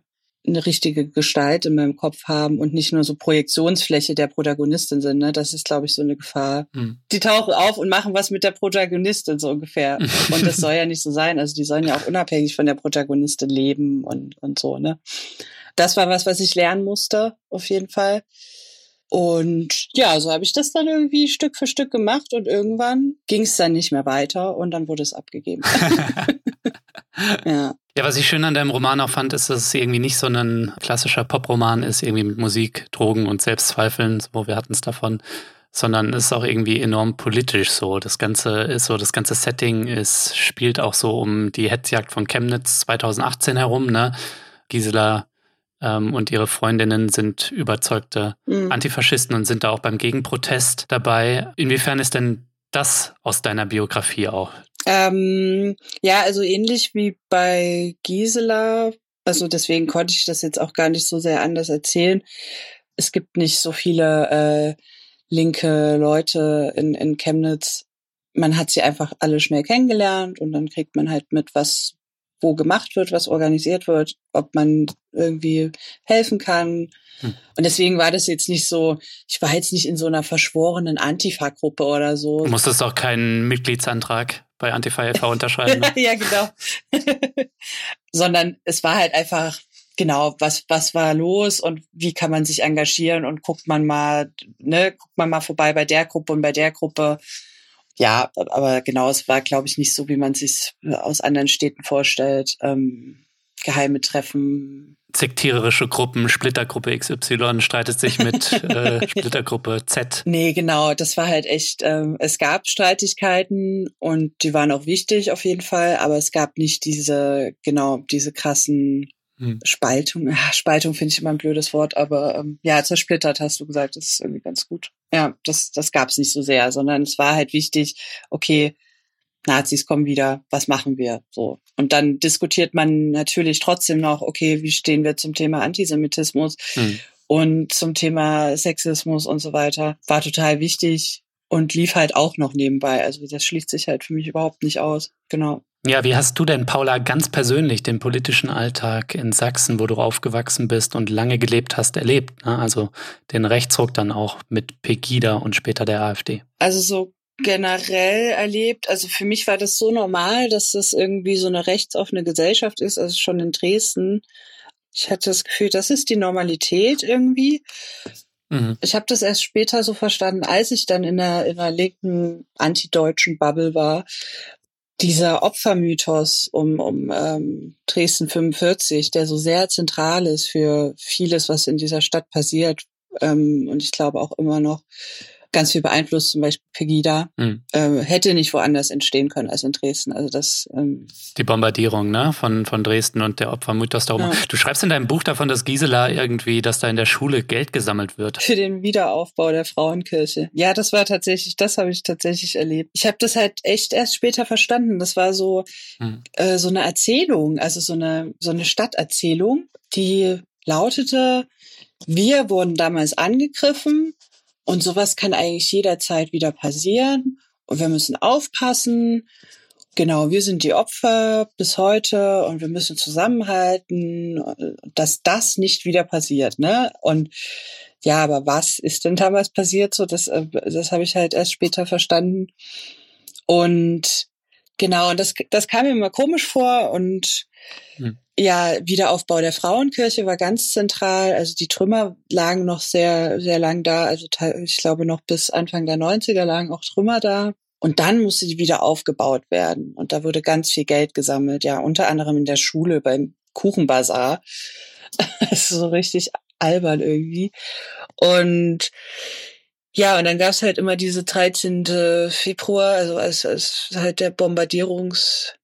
eine richtige Gestalt in meinem Kopf haben und nicht nur so Projektionsfläche der Protagonistin sind. Ne? Das ist, glaube ich, so eine Gefahr. Hm. Die tauchen auf und machen was mit der Protagonistin so ungefähr. und das soll ja nicht so sein. Also die sollen ja auch unabhängig von der Protagonistin leben und, und so. Ne? Das war was, was ich lernen musste, auf jeden Fall. Und ja, so habe ich das dann irgendwie Stück für Stück gemacht und irgendwann ging es dann nicht mehr weiter und dann wurde es abgegeben. ja. Ja, was ich schön an deinem Roman auch fand, ist, dass es irgendwie nicht so ein klassischer Poproman ist, irgendwie mit Musik, Drogen und Selbstzweifeln, wo wir hatten es davon, sondern es ist auch irgendwie enorm politisch so. Das ganze ist so, das ganze Setting ist, spielt auch so um die Hetzjagd von Chemnitz 2018 herum, ne? Gisela ähm, und ihre Freundinnen sind überzeugte mhm. Antifaschisten und sind da auch beim Gegenprotest dabei. Inwiefern ist denn das aus deiner Biografie auch? Ähm, ja, also ähnlich wie bei Gisela. Also deswegen konnte ich das jetzt auch gar nicht so sehr anders erzählen. Es gibt nicht so viele äh, linke Leute in, in Chemnitz. Man hat sie einfach alle schnell kennengelernt und dann kriegt man halt mit, was wo gemacht wird, was organisiert wird, ob man irgendwie helfen kann. Hm. Und deswegen war das jetzt nicht so, ich war jetzt nicht in so einer verschworenen Antifa-Gruppe oder so. Du musstest auch keinen Mitgliedsantrag bei Antifa e.V. unterschreiben. Ne? ja, genau. Sondern es war halt einfach, genau, was, was war los und wie kann man sich engagieren und guckt man mal, ne, guckt man mal vorbei bei der Gruppe und bei der Gruppe ja, aber genau, es war, glaube ich, nicht so, wie man sich aus anderen Städten vorstellt. Ähm, geheime Treffen. Sektiererische Gruppen, Splittergruppe XY streitet sich mit äh, Splittergruppe Z. Nee, genau, das war halt echt, ähm, es gab Streitigkeiten und die waren auch wichtig auf jeden Fall, aber es gab nicht diese, genau, diese krassen hm. Spaltung, ja, Spaltung finde ich immer ein blödes Wort, aber ähm, ja, zersplittert hast du gesagt, das ist irgendwie ganz gut. Ja, das, das gab es nicht so sehr, sondern es war halt wichtig, okay, Nazis kommen wieder, was machen wir? So. Und dann diskutiert man natürlich trotzdem noch, okay, wie stehen wir zum Thema Antisemitismus hm. und zum Thema Sexismus und so weiter. War total wichtig und lief halt auch noch nebenbei. Also das schließt sich halt für mich überhaupt nicht aus. Genau. Ja, wie hast du denn, Paula, ganz persönlich den politischen Alltag in Sachsen, wo du aufgewachsen bist und lange gelebt hast, erlebt? Ne? Also den Rechtsruck dann auch mit Pegida und später der AfD. Also so generell erlebt, also für mich war das so normal, dass das irgendwie so eine rechtsoffene Gesellschaft ist, also schon in Dresden. Ich hatte das Gefühl, das ist die Normalität irgendwie. Mhm. Ich habe das erst später so verstanden, als ich dann in der, in der linken antideutschen Bubble war, dieser Opfermythos um, um ähm, Dresden 45, der so sehr zentral ist für vieles, was in dieser Stadt passiert ähm, und ich glaube auch immer noch, ganz viel beeinflusst, zum Beispiel Pegida, mhm. äh, hätte nicht woanders entstehen können als in Dresden. Also das ähm die Bombardierung ne? von, von Dresden und der Opfermythos darum. Ja. Du schreibst in deinem Buch davon, dass Gisela irgendwie, dass da in der Schule Geld gesammelt wird. Für den Wiederaufbau der Frauenkirche. Ja, das war tatsächlich, das habe ich tatsächlich erlebt. Ich habe das halt echt erst später verstanden. Das war so, mhm. äh, so eine Erzählung, also so eine, so eine Stadterzählung, die lautete, wir wurden damals angegriffen und sowas kann eigentlich jederzeit wieder passieren. Und wir müssen aufpassen. Genau, wir sind die Opfer bis heute und wir müssen zusammenhalten, dass das nicht wieder passiert. Ne? Und ja, aber was ist denn damals passiert? So, das, äh, das habe ich halt erst später verstanden. Und genau, und das, das kam mir immer komisch vor und hm. Ja, Wiederaufbau der Frauenkirche war ganz zentral. Also die Trümmer lagen noch sehr, sehr lang da. Also ich glaube noch bis Anfang der 90er lagen auch Trümmer da. Und dann musste die wieder aufgebaut werden. Und da wurde ganz viel Geld gesammelt. Ja, unter anderem in der Schule beim Kuchenbazar. das ist so richtig albern irgendwie. Und ja, und dann gab's halt immer diese 13. Februar, also als, als halt der Bombardierungs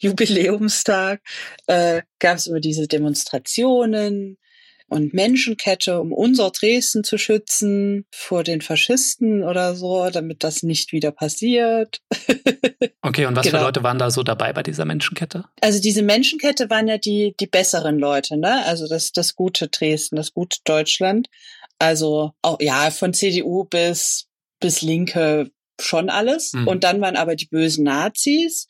Jubiläumstag äh, gab es über diese Demonstrationen und Menschenkette, um unser Dresden zu schützen vor den Faschisten oder so, damit das nicht wieder passiert. okay, und was genau. für Leute waren da so dabei bei dieser Menschenkette? Also diese Menschenkette waren ja die, die besseren Leute, ne? Also das, das gute Dresden, das gute Deutschland. Also auch, ja, von CDU bis bis Linke schon alles. Mhm. Und dann waren aber die bösen Nazis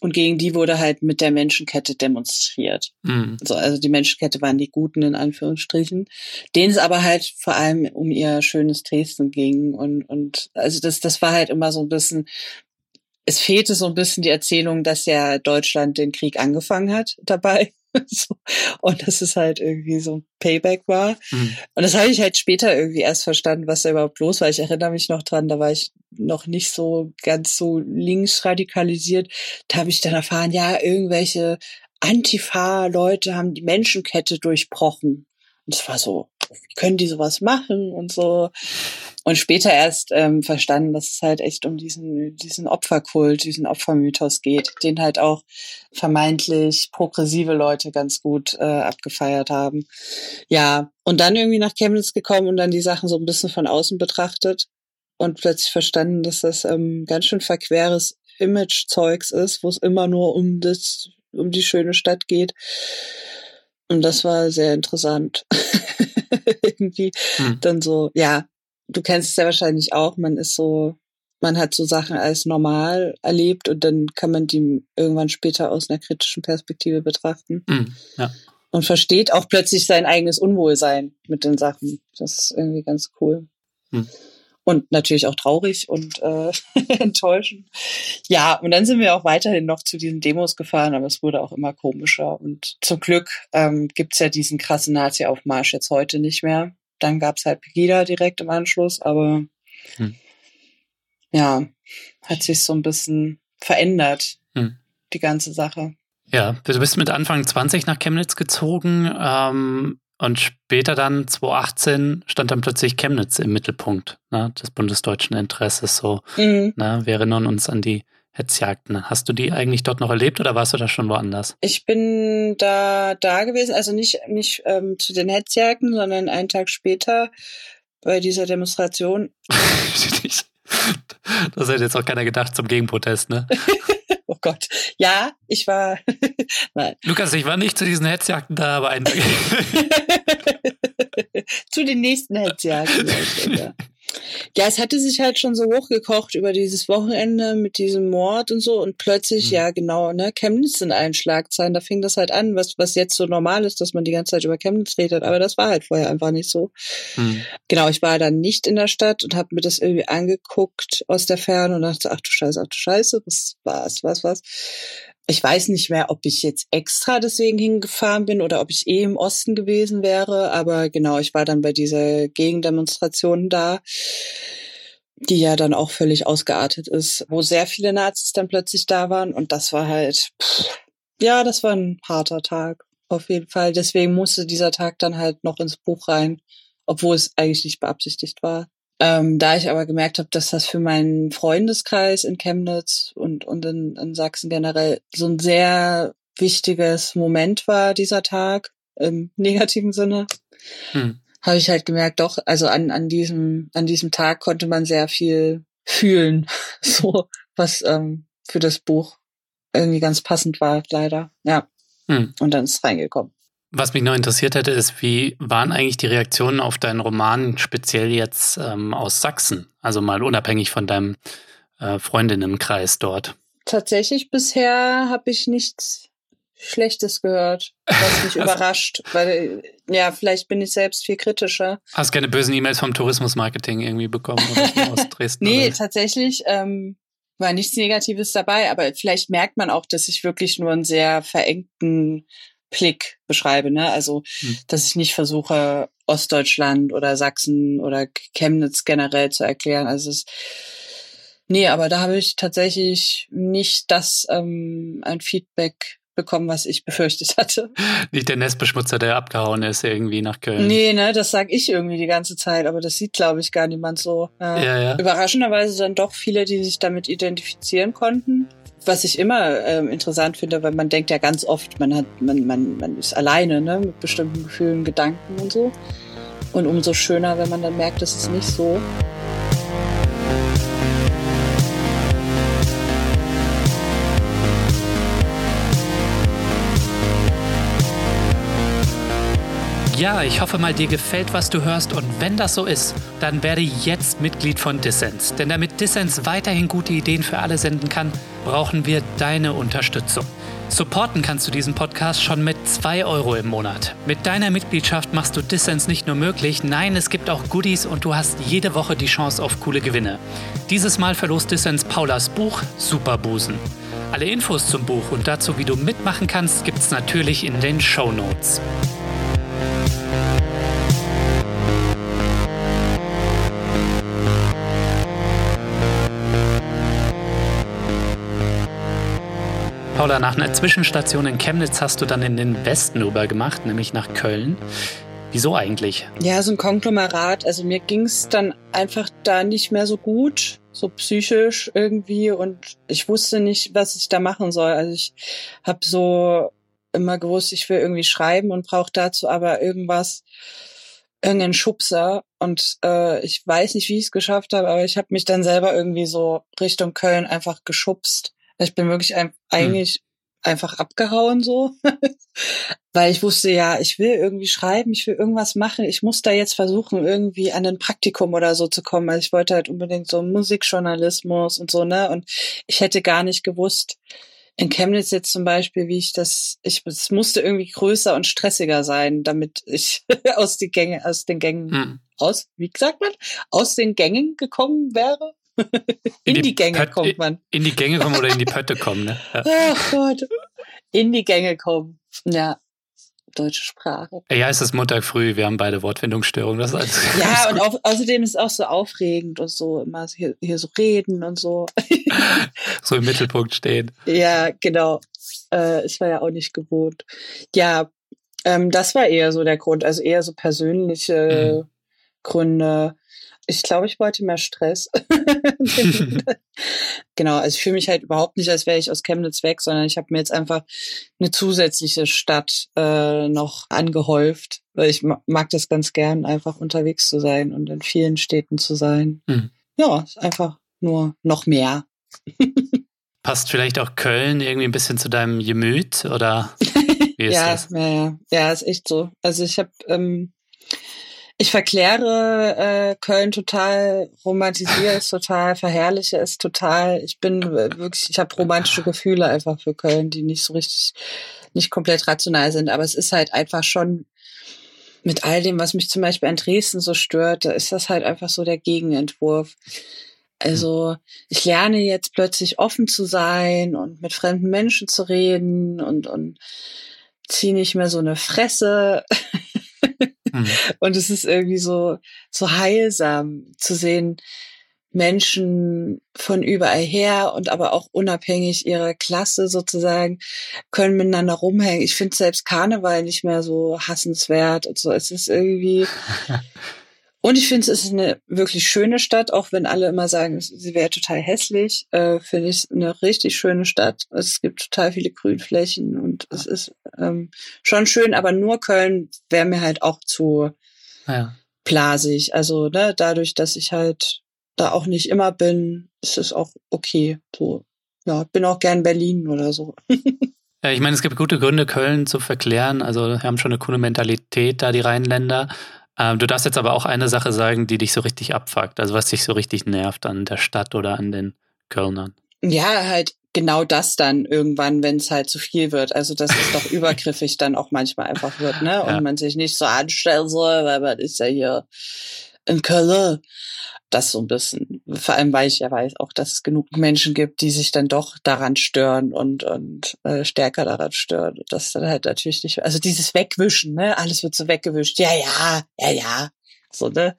und gegen die wurde halt mit der Menschenkette demonstriert. Mhm. So, also die Menschenkette waren die Guten in Anführungsstrichen, denen es aber halt vor allem um ihr schönes Dresden ging und und also das das war halt immer so ein bisschen es fehlte so ein bisschen die Erzählung, dass ja Deutschland den Krieg angefangen hat dabei. so. Und dass es halt irgendwie so ein Payback war. Mhm. Und das habe ich halt später irgendwie erst verstanden, was da überhaupt los war. Ich erinnere mich noch dran, da war ich noch nicht so ganz so links radikalisiert. Da habe ich dann erfahren, ja, irgendwelche Antifa-Leute haben die Menschenkette durchbrochen. Und es war so, können die sowas machen und so. Und später erst ähm, verstanden, dass es halt echt um diesen, diesen Opferkult, diesen Opfermythos geht, den halt auch vermeintlich progressive Leute ganz gut äh, abgefeiert haben. Ja, und dann irgendwie nach Chemnitz gekommen und dann die Sachen so ein bisschen von außen betrachtet und plötzlich verstanden, dass das ähm, ganz schön verqueres Image-Zeugs ist, wo es immer nur um das, um die schöne Stadt geht. Und das war sehr interessant. Irgendwie hm. dann so, ja, du kennst es ja wahrscheinlich auch, man ist so, man hat so Sachen als normal erlebt und dann kann man die irgendwann später aus einer kritischen Perspektive betrachten. Hm. Ja. Und versteht auch plötzlich sein eigenes Unwohlsein mit den Sachen. Das ist irgendwie ganz cool. Hm und natürlich auch traurig und äh, enttäuschend. Ja, und dann sind wir auch weiterhin noch zu diesen Demos gefahren, aber es wurde auch immer komischer. Und zum Glück ähm, gibt's ja diesen krassen Nazi-Aufmarsch jetzt heute nicht mehr. Dann gab's halt Pegida direkt im Anschluss, aber hm. ja, hat sich so ein bisschen verändert, hm. die ganze Sache. Ja, du bist mit Anfang 20 nach Chemnitz gezogen. Ähm, und später dann, 2018, stand dann plötzlich Chemnitz im Mittelpunkt ne, des bundesdeutschen Interesses. So, mhm. ne, wir erinnern uns an die Hetzjagden. Hast du die eigentlich dort noch erlebt oder warst du da schon woanders? Ich bin da da gewesen, also nicht nicht ähm, zu den Hetzjagden, sondern einen Tag später bei dieser Demonstration. das hätte jetzt auch keiner gedacht zum Gegenprotest, ne? oh Gott. Ja, ich war. Nein. Lukas, ich war nicht zu diesen Hetzjagden da, aber ein. zu den nächsten Hetzjagden. Ja. Es hatte sich halt schon so hochgekocht über dieses Wochenende mit diesem Mord und so und plötzlich, mhm. ja genau, ne, Chemnitz in allen Schlagzeilen, da fing das halt an, was, was jetzt so normal ist, dass man die ganze Zeit über Chemnitz redet, aber das war halt vorher einfach nicht so. Mhm. Genau, ich war dann nicht in der Stadt und habe mir das irgendwie angeguckt aus der Ferne und dachte, ach du Scheiße, ach du Scheiße, was, was, was, was. Ich weiß nicht mehr, ob ich jetzt extra deswegen hingefahren bin oder ob ich eh im Osten gewesen wäre, aber genau, ich war dann bei dieser Gegendemonstration da, die ja dann auch völlig ausgeartet ist, wo sehr viele Nazis dann plötzlich da waren und das war halt, pff, ja, das war ein harter Tag, auf jeden Fall. Deswegen musste dieser Tag dann halt noch ins Buch rein, obwohl es eigentlich nicht beabsichtigt war. Ähm, da ich aber gemerkt habe, dass das für meinen Freundeskreis in Chemnitz und, und in, in Sachsen generell so ein sehr wichtiges Moment war, dieser Tag, im negativen Sinne, hm. habe ich halt gemerkt, doch, also an, an diesem, an diesem Tag konnte man sehr viel fühlen, so, was ähm, für das Buch irgendwie ganz passend war, leider. Ja. Hm. Und dann ist es reingekommen. Was mich noch interessiert hätte, ist, wie waren eigentlich die Reaktionen auf deinen Roman, speziell jetzt ähm, aus Sachsen? Also mal unabhängig von deinem äh, Freundinnenkreis dort. Tatsächlich bisher habe ich nichts Schlechtes gehört, was mich überrascht, weil ja, vielleicht bin ich selbst viel kritischer. Hast keine bösen E-Mails vom Tourismusmarketing irgendwie bekommen oder aus Dresden? nee, oder? tatsächlich ähm, war nichts Negatives dabei, aber vielleicht merkt man auch, dass ich wirklich nur einen sehr verengten Blick beschreibe, ne? Also, hm. dass ich nicht versuche, Ostdeutschland oder Sachsen oder Chemnitz generell zu erklären. Also es, nee, aber da habe ich tatsächlich nicht das ähm, ein Feedback bekommen, was ich befürchtet hatte. Nicht der Nestbeschmutzer, der abgehauen ist irgendwie nach Köln. Nee, ne, das sag ich irgendwie die ganze Zeit, aber das sieht, glaube ich, gar niemand so. Äh, ja, ja. Überraschenderweise dann doch viele, die sich damit identifizieren konnten was ich immer ähm, interessant finde, weil man denkt ja ganz oft, man hat, man, man, man ist alleine, ne, mit bestimmten Gefühlen, Gedanken und so. Und umso schöner, wenn man dann merkt, das ist nicht so. Ja, ich hoffe mal, dir gefällt, was du hörst und wenn das so ist, dann werde jetzt Mitglied von Dissens. Denn damit Dissens weiterhin gute Ideen für alle senden kann, brauchen wir deine Unterstützung. Supporten kannst du diesen Podcast schon mit 2 Euro im Monat. Mit deiner Mitgliedschaft machst du Dissens nicht nur möglich, nein, es gibt auch Goodies und du hast jede Woche die Chance auf coole Gewinne. Dieses Mal verlost Dissens Paulas Buch Superbusen. Alle Infos zum Buch und dazu, wie du mitmachen kannst, gibt's natürlich in den Show Notes. Paula, nach einer Zwischenstation in Chemnitz hast du dann in den Westen übergemacht, nämlich nach Köln. Wieso eigentlich? Ja, so ein Konglomerat. Also mir ging es dann einfach da nicht mehr so gut, so psychisch irgendwie. Und ich wusste nicht, was ich da machen soll. Also ich habe so immer gewusst, ich will irgendwie schreiben und brauche dazu aber irgendwas, irgendeinen Schubser. Und äh, ich weiß nicht, wie ich es geschafft habe, aber ich habe mich dann selber irgendwie so Richtung Köln einfach geschubst. Ich bin wirklich ein, eigentlich hm. einfach abgehauen so, weil ich wusste ja, ich will irgendwie schreiben, ich will irgendwas machen, ich muss da jetzt versuchen, irgendwie an ein Praktikum oder so zu kommen. Also ich wollte halt unbedingt so Musikjournalismus und so, ne? Und ich hätte gar nicht gewusst, in Chemnitz jetzt zum Beispiel, wie ich das, ich, es musste irgendwie größer und stressiger sein, damit ich aus die Gänge, aus den Gängen, hm. aus, wie sagt man, aus den Gängen gekommen wäre in, in die, Gänge Pöt kommt man. In die Gänge kommen oder in die Pötte kommen, ne? Ja. Ach Gott. In die Gänge kommen. Ja. Deutsche Sprache. Ja, es ist Montag früh, wir haben beide Wortfindungsstörungen. Das alles ja, und au außerdem ist es auch so aufregend und so, immer hier, hier so reden und so. so im Mittelpunkt stehen. Ja, genau. Äh, es war ja auch nicht gewohnt. Ja, ähm, das war eher so der Grund, also eher so persönliche mhm. Gründe. Ich glaube, ich wollte mehr Stress. genau, also ich fühle mich halt überhaupt nicht, als wäre ich aus Chemnitz weg, sondern ich habe mir jetzt einfach eine zusätzliche Stadt äh, noch angehäuft, weil ich mag das ganz gern, einfach unterwegs zu sein und in vielen Städten zu sein. Mhm. Ja, einfach nur noch mehr. Passt vielleicht auch Köln irgendwie ein bisschen zu deinem Gemüt oder wie ist ja, das? Ja, ja, ja, ist echt so. Also ich habe ähm, ich verkläre äh, Köln total, romantisiere es total, verherrliche es total. Ich bin wirklich, ich habe romantische Gefühle einfach für Köln, die nicht so richtig, nicht komplett rational sind. Aber es ist halt einfach schon mit all dem, was mich zum Beispiel an Dresden so stört, da ist das halt einfach so der Gegenentwurf. Also ich lerne jetzt plötzlich offen zu sein und mit fremden Menschen zu reden und, und ziehe nicht mehr so eine Fresse. Mhm. Und es ist irgendwie so, so heilsam zu sehen, Menschen von überall her und aber auch unabhängig ihrer Klasse sozusagen können miteinander rumhängen. Ich finde selbst Karneval nicht mehr so hassenswert und so. Es ist irgendwie, Und ich finde, es ist eine wirklich schöne Stadt, auch wenn alle immer sagen, sie wäre total hässlich, äh, finde ich es eine richtig schöne Stadt. Es gibt total viele Grünflächen und es ist ähm, schon schön, aber nur Köln wäre mir halt auch zu ja. blasig. Also ne, dadurch, dass ich halt da auch nicht immer bin, ist es auch okay. So, ja, bin auch gern Berlin oder so. Ja, ich meine, es gibt gute Gründe, Köln zu verklären. Also wir haben schon eine coole Mentalität da, die Rheinländer. Ähm, du darfst jetzt aber auch eine Sache sagen, die dich so richtig abfuckt, also was dich so richtig nervt an der Stadt oder an den Kölnern. Ja, halt genau das dann irgendwann, wenn es halt zu viel wird. Also dass es doch übergriffig dann auch manchmal einfach wird, ne? Und ja. man sich nicht so anstellen soll, weil man ist ja hier in Köln das so ein bisschen, vor allem weil ich ja weiß auch, dass es genug Menschen gibt, die sich dann doch daran stören und, und äh, stärker daran stören. Das dann halt natürlich nicht, also dieses Wegwischen, ne, alles wird so weggewischt, ja, ja, ja, ja, so, ne,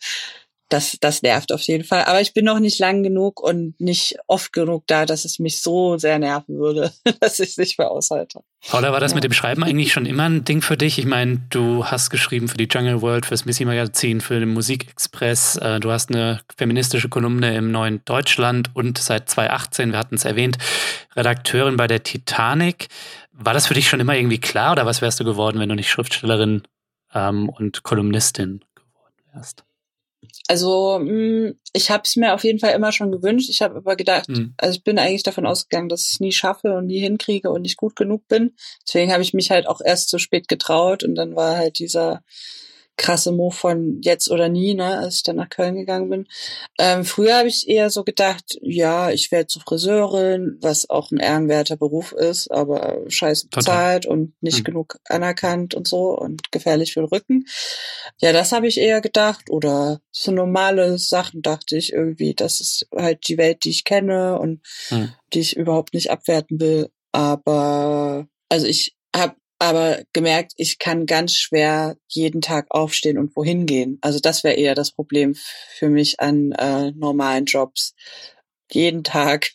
das, das nervt auf jeden Fall. Aber ich bin noch nicht lang genug und nicht oft genug da, dass es mich so sehr nerven würde, dass ich es nicht mehr aushalte. Paula, war das ja. mit dem Schreiben eigentlich schon immer ein Ding für dich? Ich meine, du hast geschrieben für die Jungle World, fürs Missy Magazin, für den Musikexpress. Äh, du hast eine feministische Kolumne im Neuen Deutschland und seit 2018, wir hatten es erwähnt, Redakteurin bei der Titanic. War das für dich schon immer irgendwie klar oder was wärst du geworden, wenn du nicht Schriftstellerin ähm, und Kolumnistin geworden wärst? Also mh, ich habe es mir auf jeden Fall immer schon gewünscht. Ich habe aber gedacht, Mhm. also ich bin eigentlich davon ausgegangen, dass ich es nie schaffe und nie hinkriege und nicht gut genug bin. Deswegen habe ich mich halt auch erst zu spät getraut und dann war halt dieser krasse Move von jetzt oder nie, ne, als ich dann nach Köln gegangen bin. Ähm, früher habe ich eher so gedacht, ja, ich werde zur Friseurin, was auch ein ehrenwerter Beruf ist, aber scheiße Total. bezahlt und nicht Mhm. genug anerkannt und so und gefährlich für den Rücken. Ja, das habe ich eher gedacht oder so normale Sachen dachte ich irgendwie, das ist halt die Welt, die ich kenne und Mhm. die ich überhaupt nicht abwerten will. Aber also ich habe aber gemerkt, ich kann ganz schwer jeden Tag aufstehen und wohin gehen. Also das wäre eher das Problem für mich an äh, normalen Jobs. Jeden Tag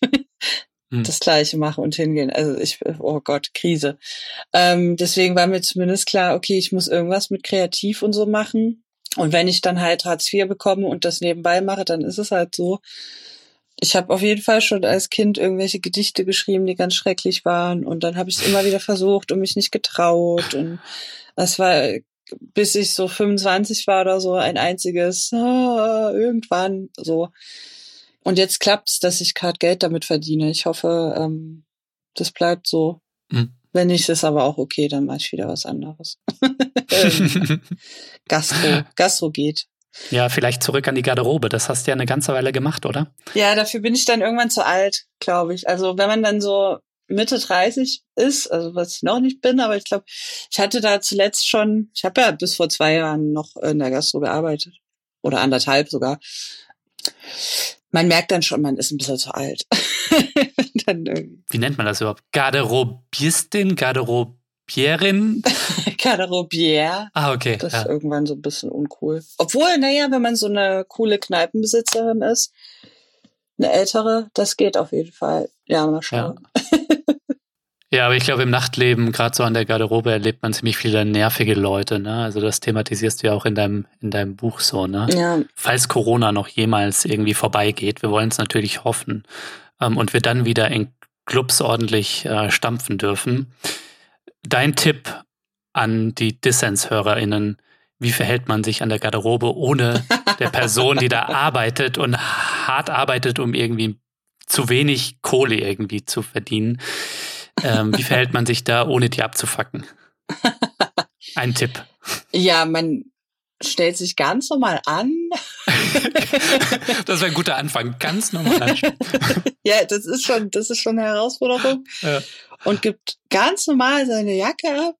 Mhm. das Gleiche machen und hingehen. Also ich, oh Gott, Krise. Ähm, deswegen war mir zumindest klar, okay, ich muss irgendwas mit kreativ und so machen. Und wenn ich dann halt Hartz IV bekomme und das nebenbei mache, dann ist es halt so. Ich habe auf jeden Fall schon als Kind irgendwelche Gedichte geschrieben, die ganz schrecklich waren. Und dann habe ich es immer wieder versucht und mich nicht getraut. Und das war, bis ich so 25 war oder so, ein einziges ah, irgendwann so. Und jetzt klappt's, dass ich gerade Geld damit verdiene. Ich hoffe, ähm, das bleibt so. Mhm. Wenn nicht, ist aber auch okay, dann mache ich wieder was anderes. Gastro, Gastro geht. Ja, vielleicht zurück an die Garderobe. Das hast du ja eine ganze Weile gemacht, oder? Ja, dafür bin ich dann irgendwann zu alt, glaube ich. Also wenn man dann so Mitte 30 ist, also was ich noch nicht bin, aber ich glaube, ich hatte da zuletzt schon, ich habe ja bis vor zwei Jahren noch in der Gastro gearbeitet. Oder anderthalb sogar. Man merkt dann schon, man ist ein bisschen zu alt. Wie nennt man das überhaupt? Garderobistin, Garderobierin? Garderobière. Ah, okay. Das Ja. ist irgendwann so ein bisschen uncool. Obwohl, naja, wenn man so eine coole Kneipenbesitzerin ist, eine ältere, das geht auf jeden Fall. Ja, mal schauen. Ja, aber ich glaube, im Nachtleben, gerade so an der Garderobe, erlebt man ziemlich viele nervige Leute. Ne? Also das thematisierst du ja auch in deinem, in deinem Buch so. Ne? Ja, Falls Corona noch jemals irgendwie vorbeigeht, wir wollen es natürlich hoffen, ähm, und wir dann wieder in Clubs ordentlich äh, stampfen dürfen. Dein Tipp an die Dissens-HörerInnen, wie verhält man sich an der Garderobe ohne der Person, die da arbeitet und hart arbeitet, um irgendwie zu wenig Kohle irgendwie zu verdienen? Ähm, wie verhält man sich da, ohne die abzufacken? Ein Tipp. ja, man stellt sich ganz normal an. Das wäre ein guter Anfang. Ganz normal. ja, das ist schon, das ist schon eine Herausforderung. Ja. Und gibt ganz normal seine Jacke ab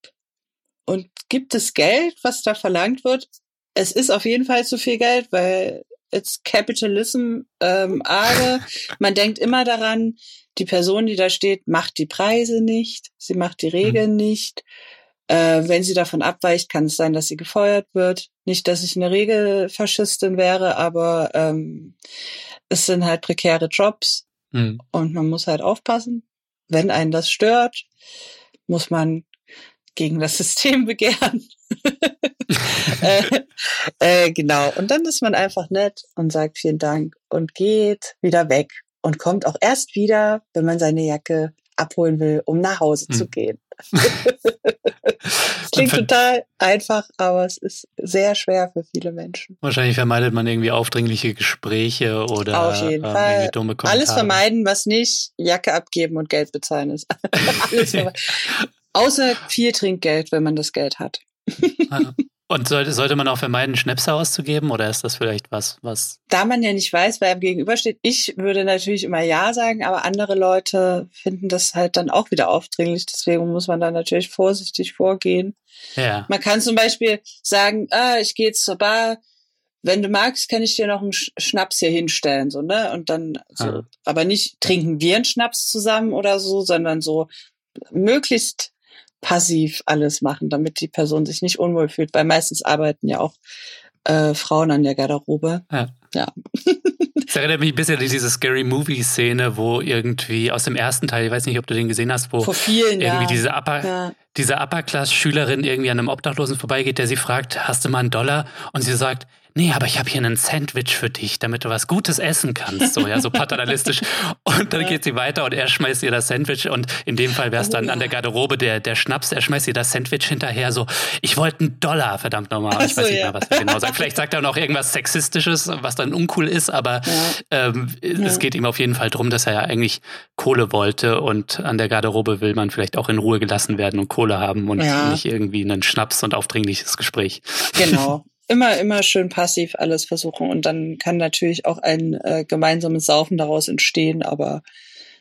und gibt das Geld, was da verlangt wird. Es ist auf jeden Fall zu viel Geld, weil it's Capitalism ähm, arge. Man denkt immer daran, die Person, die da steht, macht die Preise nicht, sie macht die Regeln nicht. Äh, wenn sie davon abweicht, kann es sein, dass sie gefeuert wird. Nicht, dass ich eine Regelfaschistin wäre, aber ähm, es sind halt prekäre Jobs Hm. und man muss halt aufpassen. Wenn einen das stört, muss man gegen das System begehren. äh, äh, genau. Und dann ist man einfach nett und sagt vielen Dank und geht wieder weg und kommt auch erst wieder, wenn man seine Jacke abholen will, um nach Hause zu Hm. gehen. Klingt total einfach, aber es ist sehr schwer für viele Menschen. Wahrscheinlich vermeidet man irgendwie aufdringliche Gespräche oder Auf jeden ähm, Fall. dumme Kommentare. Alles vermeiden, was nicht Jacke abgeben und Geld bezahlen ist. Außer viel Trinkgeld, wenn man das Geld hat. Ja. Und sollte, sollte man auch vermeiden, Schnäpse auszugeben oder ist das vielleicht was, was. Da man ja nicht weiß, wer ihm gegenübersteht, ich würde natürlich immer Ja sagen, aber andere Leute finden das halt dann auch wieder aufdringlich. Deswegen muss man da natürlich vorsichtig vorgehen. Ja. Man kann zum Beispiel sagen, ah, ich gehe jetzt zur Bar. Wenn du magst, kann ich dir noch einen Sch- Schnaps hier hinstellen, so, ne? Und dann so, Ah. aber nicht trinken wir einen Schnaps zusammen oder so, sondern so möglichst passiv alles machen, damit die Person sich nicht unwohl fühlt, weil meistens arbeiten ja auch äh, Frauen an der Garderobe. Das erinnert mich ein bisschen an diese Scary Movie-Szene, wo irgendwie aus dem ersten Teil, ich weiß nicht, ob du den gesehen hast, wo Vor vielen irgendwie Jahren. diese Upper, ja. diese Upper-Class-Schülerin irgendwie an einem Obdachlosen vorbeigeht, der sie fragt, hast du mal einen Dollar? Und sie sagt, nee, aber ich habe hier ein Sandwich für dich, damit du was Gutes essen kannst. So, ja, so paternalistisch. Und dann geht sie weiter und er schmeißt ihr das Sandwich und in dem Fall wäre es dann an der Garderobe der, der Schnaps, er schmeißt ihr das Sandwich hinterher so, ich wollte einen Dollar, verdammt nochmal. Ich weiß nicht ja. mehr, was er genau sagt. Vielleicht sagt er noch irgendwas Sexistisches, was dann uncool ist, aber ja. Ähm, es geht ihm auf jeden Fall darum, dass er ja eigentlich Kohle wollte und an der Garderobe will man vielleicht auch in Ruhe gelassen werden und Kohle haben und nicht irgendwie einen Schnaps und aufdringliches Gespräch. Genau. Immer, immer schön passiv alles versuchen und dann kann natürlich auch ein äh, gemeinsames Saufen daraus entstehen, aber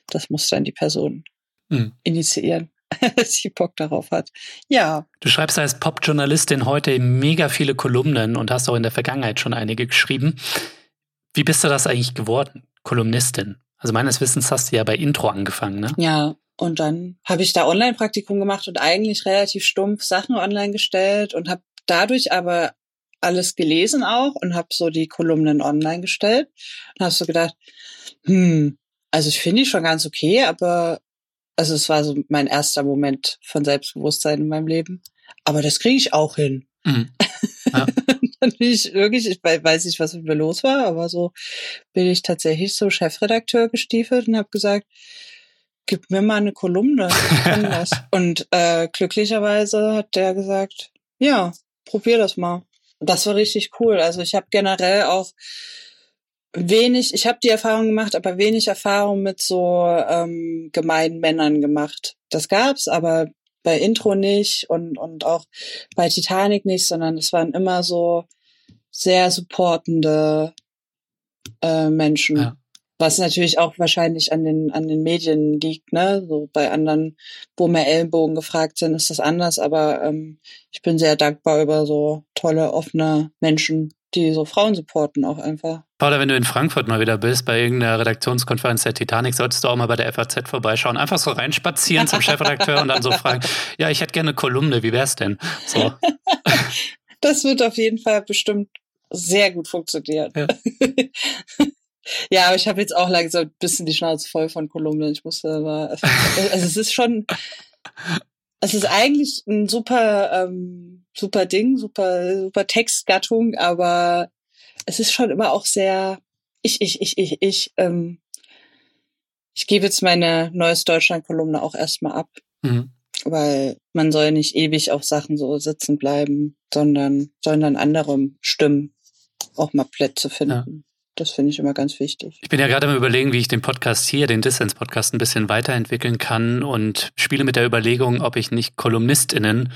das muss dann die Person hm. initiieren, sie Bock darauf hat. Ja. Du schreibst als Popjournalistin heute mega viele Kolumnen und hast auch in der Vergangenheit schon einige geschrieben. Wie bist du das eigentlich geworden, Kolumnistin? Also meines Wissens hast du ja bei Intro angefangen, ne? Ja, und dann habe ich da Online-Praktikum gemacht und eigentlich relativ stumpf Sachen online gestellt und habe dadurch aber alles gelesen auch und habe so die Kolumnen online gestellt und habe so gedacht, hm, also ich finde die schon ganz okay, aber also es war so mein erster Moment von Selbstbewusstsein in meinem Leben. Aber das kriege ich auch hin. Mhm. Ja. dann bin ich wirklich, ich weiß nicht, was mit mir los war, aber so bin ich tatsächlich so Chefredakteur gestiefelt und habe gesagt, gib mir mal eine Kolumne. und äh, glücklicherweise hat der gesagt, ja, probier das mal. Das war richtig cool. Also ich habe generell auch wenig, ich habe die Erfahrung gemacht, aber wenig Erfahrung mit so ähm, gemeinen Männern gemacht. Das gab's, aber bei Intro nicht und, und auch bei Titanic nicht, sondern es waren immer so sehr supportende äh, Menschen. Ja. Was natürlich auch wahrscheinlich an den, an den Medien liegt, ne? So bei anderen, wo mehr Ellenbogen gefragt sind, ist das anders, aber ähm, ich bin sehr dankbar über so tolle, offene Menschen, die so Frauen supporten auch einfach. Paula, wenn du in Frankfurt mal wieder bist, bei irgendeiner Redaktionskonferenz der Titanic, solltest du auch mal bei der FAZ vorbeischauen. Einfach so reinspazieren zum Chefredakteur und dann so fragen, ja, ich hätte gerne eine Kolumne, wie wär's denn? So. Das wird auf jeden Fall bestimmt sehr gut funktionieren. Ja. Ja, aber ich habe jetzt auch langsam ein bisschen die Schnauze voll von Kolumnen. Ich musste mal, also es ist schon, es ist eigentlich ein super, ähm, super Ding, super, super Textgattung, aber es ist schon immer auch sehr, ich, ich, ich, ich, ich, ähm, ich gebe jetzt meine Neues Deutschland-Kolumne auch erstmal ab. Mhm. Weil man soll nicht ewig auf Sachen so sitzen bleiben, sondern, sondern anderen Stimmen auch mal Plätze finden. Ja. Das finde ich immer ganz wichtig. Ich bin ja gerade am Überlegen, wie ich den Podcast hier, den Dissens-Podcast, ein bisschen weiterentwickeln kann und spiele mit der Überlegung, ob ich nicht KolumnistInnen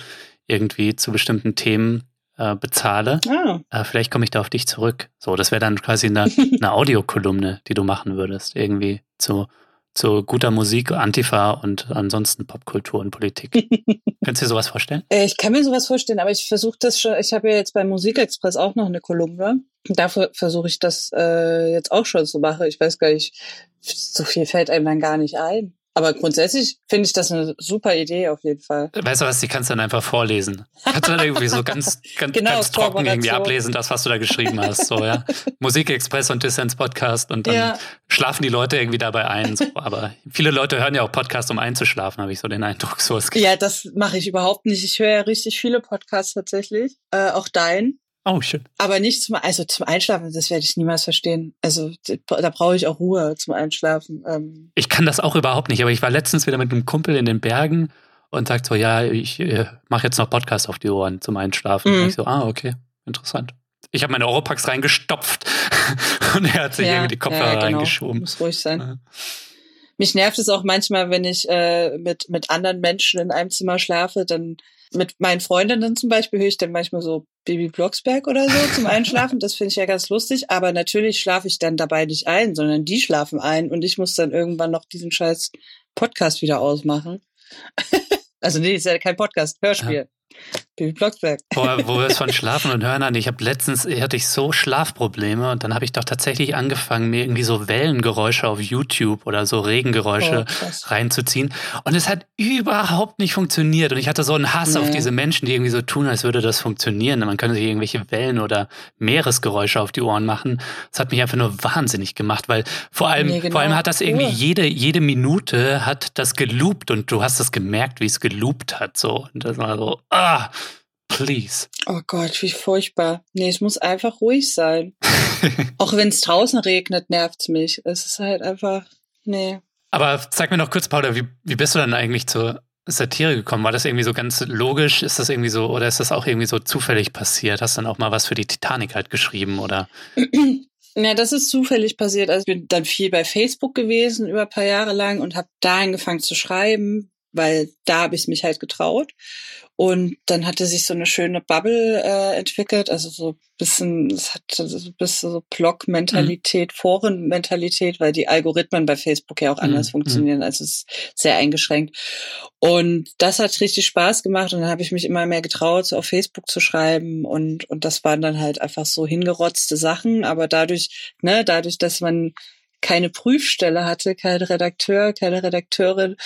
irgendwie zu bestimmten Themen äh, bezahle. Ah. Äh, vielleicht komme ich da auf dich zurück. So, das wäre dann quasi eine, eine Audiokolumne, die du machen würdest, irgendwie zu zu guter Musik, Antifa und ansonsten Popkultur und Politik. Könntest du dir sowas vorstellen? Äh, ich kann mir sowas vorstellen, aber ich versuche das schon, ich habe ja jetzt beim Musikexpress auch noch eine Kolumne. Dafür versuche ich das äh, jetzt auch schon zu machen. Ich weiß gar nicht, so viel fällt einem dann gar nicht ein. Aber grundsätzlich finde ich das eine super Idee auf jeden Fall. Weißt du was, die kannst du dann einfach vorlesen. Kannst du dann irgendwie so ganz, ganz, genau, ganz trocken irgendwie ablesen, das, was du da geschrieben hast. So, ja. Musikexpress und Dissens Podcast und dann ja. schlafen die Leute irgendwie dabei ein. So. Aber viele Leute hören ja auch Podcasts, um einzuschlafen, habe ich so den Eindruck. So, ja, das mache ich überhaupt nicht. Ich höre ja richtig viele Podcasts tatsächlich. Äh, auch dein. Oh, schön. Aber nicht zum, also zum Einschlafen, das werde ich niemals verstehen. Also da brauche ich auch Ruhe zum Einschlafen. Ähm. Ich kann das auch überhaupt nicht, aber ich war letztens wieder mit einem Kumpel in den Bergen und sagt so, ja, ich äh, mache jetzt noch Podcast auf die Ohren zum Einschlafen. Mhm. Und ich so, ah, okay, interessant. Ich habe meine Oropax reingestopft und er hat sich ja, irgendwie die Kopfhörer ja, genau. reingeschoben. Muss ruhig sein. Ja. Mich nervt es auch manchmal, wenn ich äh, mit, mit anderen Menschen in einem Zimmer schlafe, dann mit meinen Freundinnen zum Beispiel höre ich dann manchmal so Baby Blocksberg oder so zum Einschlafen. Das finde ich ja ganz lustig. Aber natürlich schlafe ich dann dabei nicht ein, sondern die schlafen ein und ich muss dann irgendwann noch diesen scheiß Podcast wieder ausmachen. also nee, ist ja kein Podcast, Hörspiel. Ja. Baby Blocksberg. Boah, wo wir es von Schlafen und Hören an. Ich habe letztens hatte ich so Schlafprobleme und dann habe ich doch tatsächlich angefangen, mir irgendwie so Wellengeräusche auf YouTube oder so Regengeräusche oh, reinzuziehen. Und es hat überhaupt nicht funktioniert. Und ich hatte so einen Hass nee. auf diese Menschen, die irgendwie so tun, als würde das funktionieren. Man könnte sich irgendwelche Wellen oder Meeresgeräusche auf die Ohren machen. Das hat mich einfach nur wahnsinnig gemacht, weil vor allem, nee, genau. vor allem hat das irgendwie jede, jede Minute hat das geloopt und du hast das gemerkt, wie es geloopt hat. So. Und das war so, ah, Please. Oh Gott, wie furchtbar. Nee, es muss einfach ruhig sein. Auch wenn es draußen regnet, nervt's mich. Es ist halt einfach, nee. Aber sag mir noch kurz, Paula, wie, wie bist du dann eigentlich zur Satire gekommen? War das irgendwie so ganz logisch? Ist das irgendwie so, oder ist das auch irgendwie so zufällig passiert? Hast du dann auch mal was für die Titanic halt geschrieben, oder? Ja, das ist zufällig passiert. Also ich bin dann viel bei Facebook gewesen über ein paar Jahre lang und habe da angefangen zu schreiben, weil da habe ich mich halt getraut. Und dann hatte sich so eine schöne Bubble äh, entwickelt, also so bisschen, es hat so ein bisschen so Blog-Mentalität, mhm. Foren-Mentalität, weil die Algorithmen bei Facebook ja auch anders mhm. funktionieren, also es ist sehr eingeschränkt. Und das hat richtig Spaß gemacht und dann habe ich mich immer mehr getraut, so auf Facebook zu schreiben und, und das waren dann halt einfach so hingerotzte Sachen, aber dadurch, ne, dadurch, dass man keine Prüfstelle hatte, kein Redakteur, keine Redakteurin,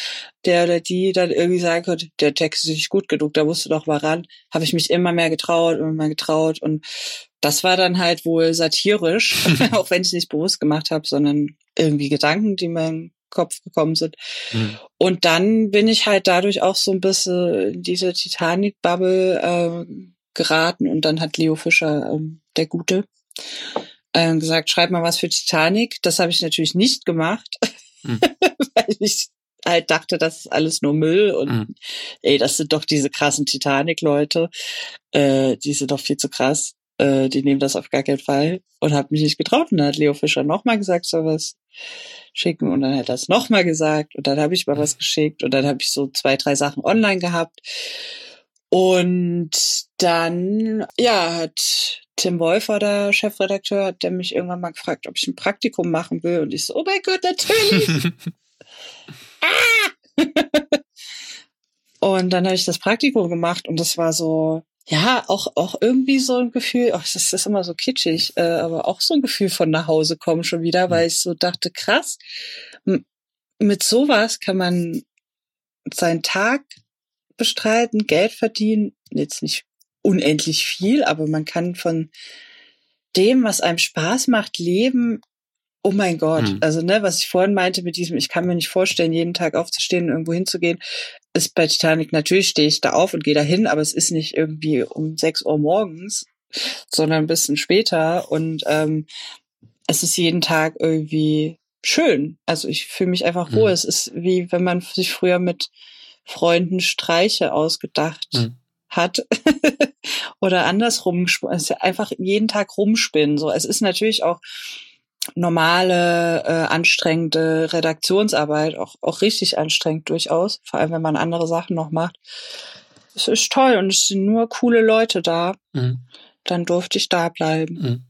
der oder die dann irgendwie sagen konnte, der Text ist nicht gut genug, da musst du doch mal ran, habe ich mich immer mehr getraut, immer mehr getraut und das war dann halt wohl satirisch, auch wenn ich es nicht bewusst gemacht habe, sondern irgendwie Gedanken, die mir im Kopf gekommen sind. Mhm. Und dann bin ich halt dadurch auch so ein bisschen in diese Titanic-Bubble äh, geraten und dann hat Leo Fischer, ähm, der Gute, äh, gesagt, schreib mal was für Titanic. Das habe ich natürlich nicht gemacht, mhm. weil ich halt dachte, das ist alles nur Müll und mhm. ey, das sind doch diese krassen Titanic-Leute, äh, die sind doch viel zu krass, äh, die nehmen das auf gar keinen Fall und habe mich nicht getraut. Und dann hat Leo Fischer nochmal gesagt, soll was schicken und dann hat er es nochmal gesagt und dann habe ich mal was geschickt und dann habe ich so zwei, drei Sachen online gehabt und dann, ja, hat Tim Wolfer, der Chefredakteur, hat der mich irgendwann mal gefragt, ob ich ein Praktikum machen will. Und ich so, oh mein Gott, natürlich. ah! und dann habe ich das Praktikum gemacht und das war so, ja, auch, auch irgendwie so ein Gefühl, ach, das ist immer so kitschig, äh, aber auch so ein Gefühl von nach Hause kommen schon wieder, weil ich so dachte, krass, mit sowas kann man seinen Tag bestreiten, Geld verdienen, jetzt nicht unendlich viel, aber man kann von dem, was einem Spaß macht, leben. Oh mein Gott, mhm. also ne, was ich vorhin meinte mit diesem, ich kann mir nicht vorstellen, jeden Tag aufzustehen und irgendwo hinzugehen, ist bei Titanic natürlich stehe ich da auf und gehe da hin, aber es ist nicht irgendwie um sechs Uhr morgens, sondern ein bisschen später und ähm, es ist jeden Tag irgendwie schön. Also ich fühle mich einfach wohl. Mhm. Es ist wie wenn man sich früher mit Freunden Streiche ausgedacht mhm hat oder andersrum, ja einfach jeden Tag rumspinnen. So, es ist natürlich auch normale, äh, anstrengende Redaktionsarbeit, auch, auch richtig anstrengend durchaus, vor allem wenn man andere Sachen noch macht. Es ist toll und es sind nur coole Leute da. Mhm. Dann durfte ich da bleiben. Mhm.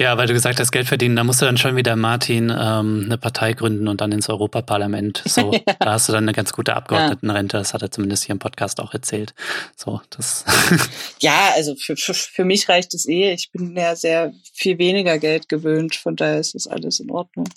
Ja, weil du gesagt hast, Geld verdienen, da musst du dann schon wieder Martin ähm, eine Partei gründen und dann ins Europaparlament. So, ja. da hast du dann eine ganz gute Abgeordnetenrente. Das hat er zumindest hier im Podcast auch erzählt. So, das. ja, also für, für, für mich reicht es eh. Ich bin ja sehr viel weniger Geld gewöhnt, von daher ist das alles in Ordnung.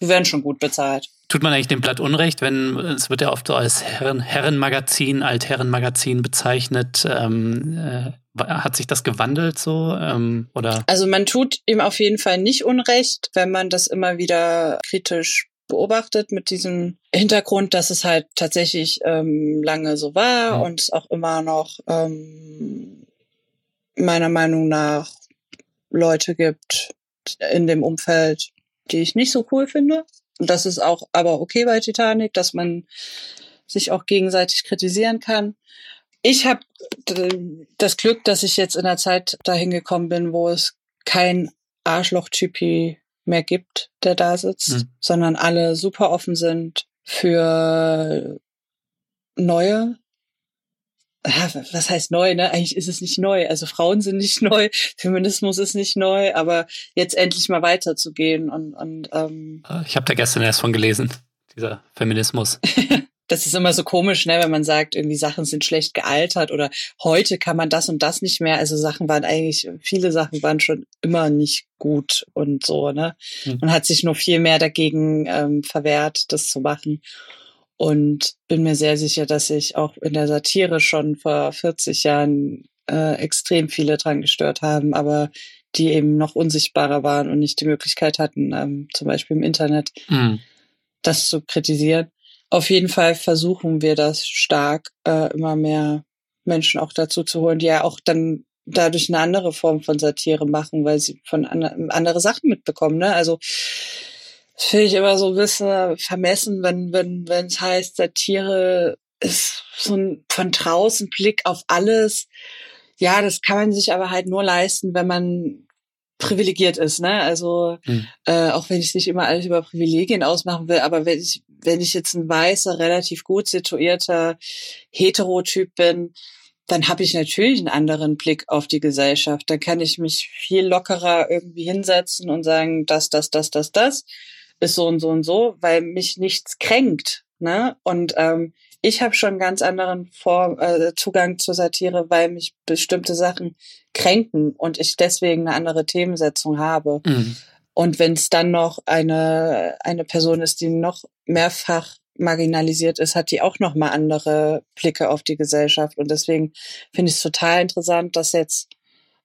Wir werden schon gut bezahlt. Tut man eigentlich dem Blatt Unrecht, wenn es wird ja oft so als Herren, Herrenmagazin, Altherrenmagazin bezeichnet. Ähm, äh, hat sich das gewandelt so? Ähm, oder? Also man tut ihm auf jeden Fall nicht Unrecht, wenn man das immer wieder kritisch beobachtet mit diesem Hintergrund, dass es halt tatsächlich ähm, lange so war mhm. und es auch immer noch ähm, meiner Meinung nach Leute gibt in dem Umfeld, die ich nicht so cool finde. Und das ist auch aber okay bei Titanic, dass man sich auch gegenseitig kritisieren kann. Ich habe das Glück, dass ich jetzt in der Zeit dahin gekommen bin, wo es kein Arschloch-Typi mehr gibt, der da sitzt, mhm. sondern alle super offen sind für neue. Was heißt neu, ne? Eigentlich ist es nicht neu. Also Frauen sind nicht neu, Feminismus ist nicht neu, aber jetzt endlich mal weiterzugehen und, und ähm Ich habe da gestern erst von gelesen, dieser Feminismus. das ist immer so komisch, ne, wenn man sagt, irgendwie Sachen sind schlecht gealtert oder heute kann man das und das nicht mehr. Also Sachen waren eigentlich, viele Sachen waren schon immer nicht gut und so, ne. Mhm. Man hat sich nur viel mehr dagegen ähm, verwehrt, das zu machen. Und bin mir sehr sicher, dass sich auch in der Satire schon vor 40 Jahren äh, extrem viele dran gestört haben, aber die eben noch unsichtbarer waren und nicht die Möglichkeit hatten, ähm, zum Beispiel im Internet, mhm. das zu kritisieren auf jeden Fall versuchen wir das stark, äh, immer mehr Menschen auch dazu zu holen, die ja auch dann dadurch eine andere Form von Satire machen, weil sie von an, andere Sachen mitbekommen. Ne? Also finde ich immer so ein bisschen vermessen, wenn wenn wenn es heißt, Satire ist so ein von draußen Blick auf alles. Ja, das kann man sich aber halt nur leisten, wenn man privilegiert ist, ne? Also mhm. äh, auch wenn ich nicht immer alles über Privilegien ausmachen will, aber wenn ich wenn ich jetzt ein weißer, relativ gut situierter Heterotyp bin, dann habe ich natürlich einen anderen Blick auf die Gesellschaft. Dann kann ich mich viel lockerer irgendwie hinsetzen und sagen, das, das, das, das, das ist so und so und so, weil mich nichts kränkt. Ne? Und ähm, ich habe schon einen ganz anderen Form, äh, Zugang zur Satire, weil mich bestimmte Sachen kränken und ich deswegen eine andere Themensetzung habe. Mhm. Und wenn es dann noch eine, eine Person ist, die noch mehrfach marginalisiert ist, hat die auch noch mal andere Blicke auf die Gesellschaft. Und deswegen finde ich es total interessant, dass jetzt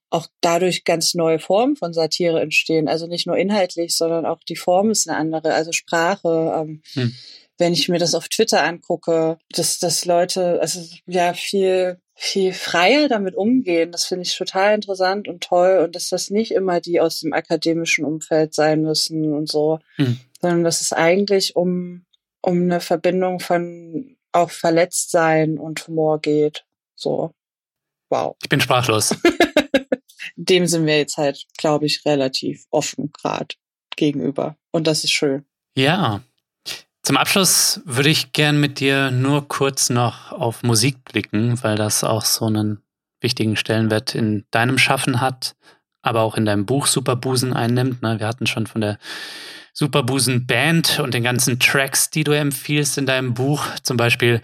auch dadurch ganz neue Formen von Satire entstehen. Also nicht nur inhaltlich, sondern auch die Form ist eine andere. Also Sprache. Ähm, hm. Wenn ich mir das auf Twitter angucke, dass, dass Leute, also ja, viel viel freier damit umgehen. Das finde ich total interessant und toll. Und dass das nicht immer die aus dem akademischen Umfeld sein müssen und so, hm. sondern dass es eigentlich um, um eine Verbindung von auch Verletztsein und Humor geht. So. Wow. Ich bin sprachlos. Dem sind wir jetzt halt, glaube ich, relativ offen gerade gegenüber. Und das ist schön. Ja, zum Abschluss würde ich gern mit dir nur kurz noch auf Musik blicken, weil das auch so einen wichtigen Stellenwert in deinem Schaffen hat, aber auch in deinem Buch Superbusen einnimmt. Ne? Wir hatten schon von der Superbusen Band und den ganzen Tracks, die du empfiehlst in deinem Buch. Zum Beispiel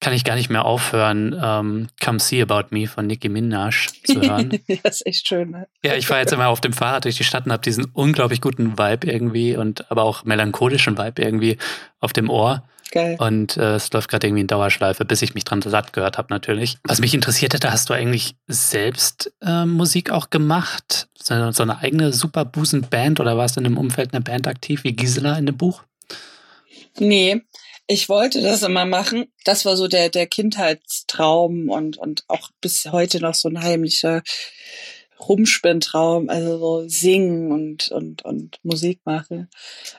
kann ich gar nicht mehr aufhören, ähm, Come See About Me von Nicki Minaj zu hören. das ist echt schön. Ne? Ja, ich fahre jetzt immer auf dem Fahrrad durch die Stadt und habe diesen unglaublich guten Vibe irgendwie und aber auch melancholischen Vibe irgendwie auf dem Ohr. Geil. Und äh, es läuft gerade irgendwie in Dauerschleife, bis ich mich dran satt gehört habe natürlich. Was mich interessiert hätte, hast du eigentlich selbst äh, Musik auch gemacht? So, so eine eigene Superbusen-Band oder warst du in einem Umfeld einer Band aktiv wie Gisela in dem Buch? Nee, ich wollte das immer machen. Das war so der, der Kindheitstraum und, und auch bis heute noch so ein heimlicher Rumspinntraum, also so singen und, und, und Musik machen.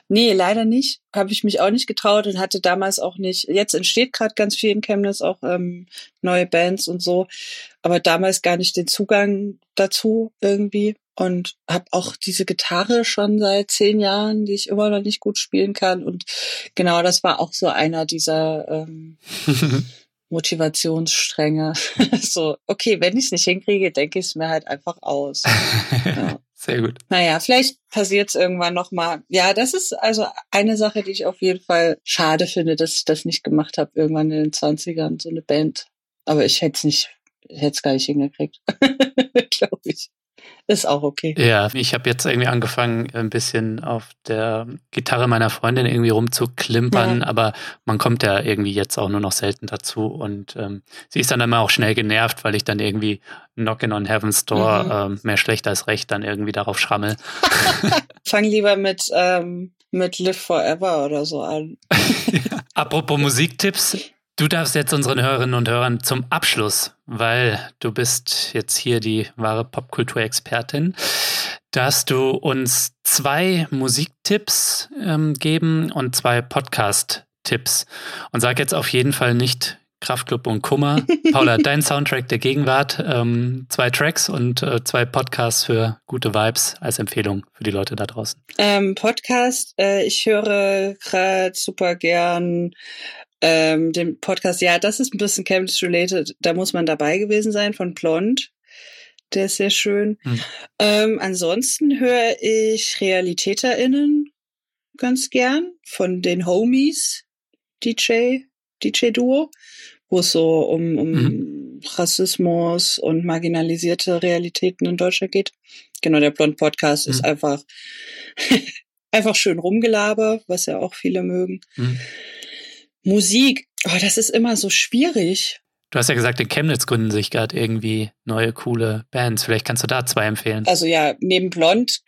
Nee, leider nicht. Habe ich mich auch nicht getraut und hatte damals auch nicht. Jetzt entsteht gerade ganz viel in Chemnitz, auch ähm, neue Bands und so, aber damals gar nicht den Zugang dazu irgendwie und habe auch diese Gitarre schon seit zehn Jahren, die ich immer noch nicht gut spielen kann. Und genau, das war auch so einer dieser ähm, Motivationsstränge. so, okay, wenn ich es nicht hinkriege, denke ich es mir halt einfach aus. Ja. Sehr gut. Naja, vielleicht passiert es irgendwann nochmal. Ja, das ist also eine Sache, die ich auf jeden Fall schade finde, dass ich das nicht gemacht habe, irgendwann in den 20ern, so eine Band. Aber ich hätte es nicht, hätte es gar nicht hingekriegt. Glaube ich. Ist auch okay. Ja, ich habe jetzt irgendwie angefangen, ein bisschen auf der Gitarre meiner Freundin irgendwie rumzuklimpern, ja. aber man kommt ja irgendwie jetzt auch nur noch selten dazu und ähm, sie ist dann immer auch schnell genervt, weil ich dann irgendwie Knockin' on Heaven's Door mhm. ähm, mehr schlecht als recht dann irgendwie darauf schrammel. Fang lieber mit, ähm, mit Live Forever oder so an. Apropos Musiktipps, Du darfst jetzt unseren Hörerinnen und Hörern zum Abschluss, weil du bist jetzt hier die wahre Popkulturexpertin, darfst du uns zwei Musiktipps ähm, geben und zwei Podcast-Tipps. Und sag jetzt auf jeden Fall nicht Kraftclub und Kummer. Paula, dein Soundtrack der Gegenwart, ähm, zwei Tracks und äh, zwei Podcasts für gute Vibes als Empfehlung für die Leute da draußen. Ähm, Podcast, äh, ich höre gerade super gern ähm, den Podcast, ja, das ist ein bisschen Chemnitz-related, da muss man dabei gewesen sein, von Blond. Der ist sehr schön. Hm. Ähm, ansonsten höre ich RealitäterInnen ganz gern von den Homies, DJ, DJ-Duo, wo es so um, um hm. Rassismus und marginalisierte Realitäten in Deutschland geht. Genau, der Blond Podcast hm. ist einfach, einfach schön rumgelaber, was ja auch viele mögen. Musik, oh, das ist immer so schwierig. Du hast ja gesagt, in Chemnitz gründen sich gerade irgendwie neue coole Bands. Vielleicht kannst du da zwei empfehlen. Also ja, neben Blond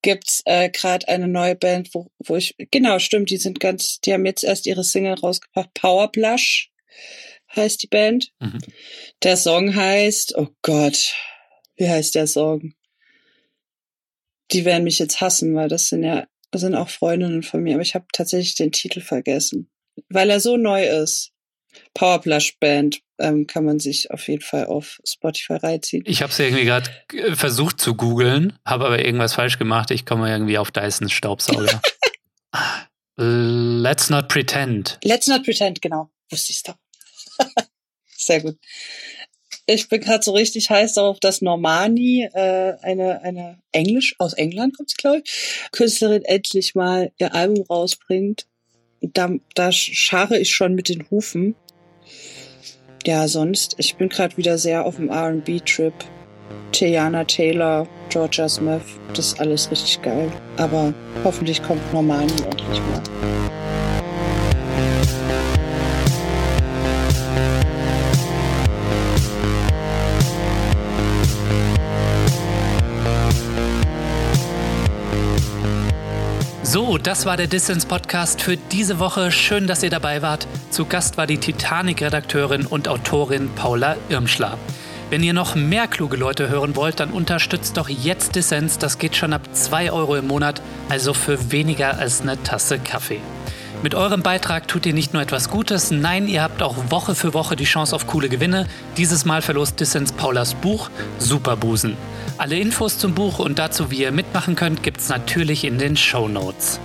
gibt's äh, gerade eine neue Band, wo, wo ich genau stimmt. Die sind ganz, die haben jetzt erst ihre Single rausgebracht, Power Blush heißt die Band. Mhm. Der Song heißt, oh Gott, wie heißt der Song? Die werden mich jetzt hassen, weil das sind ja, das sind auch Freundinnen von mir, aber ich habe tatsächlich den Titel vergessen. Weil er so neu ist. Powerplush Band ähm, kann man sich auf jeden Fall auf Spotify reinziehen. Ich habe es irgendwie gerade äh, versucht zu googeln, habe aber irgendwas falsch gemacht. Ich komme irgendwie auf Dyson Staubsauger. Let's not pretend. Let's not pretend, genau. Wusste ich doch. Sehr gut. Ich bin gerade so richtig heiß darauf, dass Normani, äh, eine, eine Englisch, aus England kommt sie, glaube ich, Künstlerin endlich mal ihr Album rausbringt. Da, da schare ich schon mit den Hufen. Ja, sonst, ich bin gerade wieder sehr auf dem RB-Trip. Tiana Taylor, Georgia Smith, das ist alles richtig geil. Aber hoffentlich kommt Normani endlich mal. So, das war der Distance Podcast für diese Woche. Schön, dass ihr dabei wart. Zu Gast war die Titanic-Redakteurin und Autorin Paula Irmschler. Wenn ihr noch mehr kluge Leute hören wollt, dann unterstützt doch jetzt Dissens. Das geht schon ab 2 Euro im Monat, also für weniger als eine Tasse Kaffee. Mit eurem Beitrag tut ihr nicht nur etwas Gutes, nein, ihr habt auch Woche für Woche die Chance auf coole Gewinne. Dieses Mal verlost Dissens Paulas Buch Superbusen. Alle Infos zum Buch und dazu, wie ihr mitmachen könnt, gibt's natürlich in den Show Notes.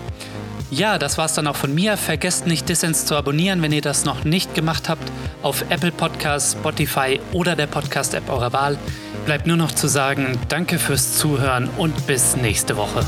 Ja, das war's dann auch von mir. Vergesst nicht, Dissens zu abonnieren, wenn ihr das noch nicht gemacht habt, auf Apple Podcasts, Spotify oder der Podcast-App eurer Wahl. Bleibt nur noch zu sagen, danke fürs Zuhören und bis nächste Woche.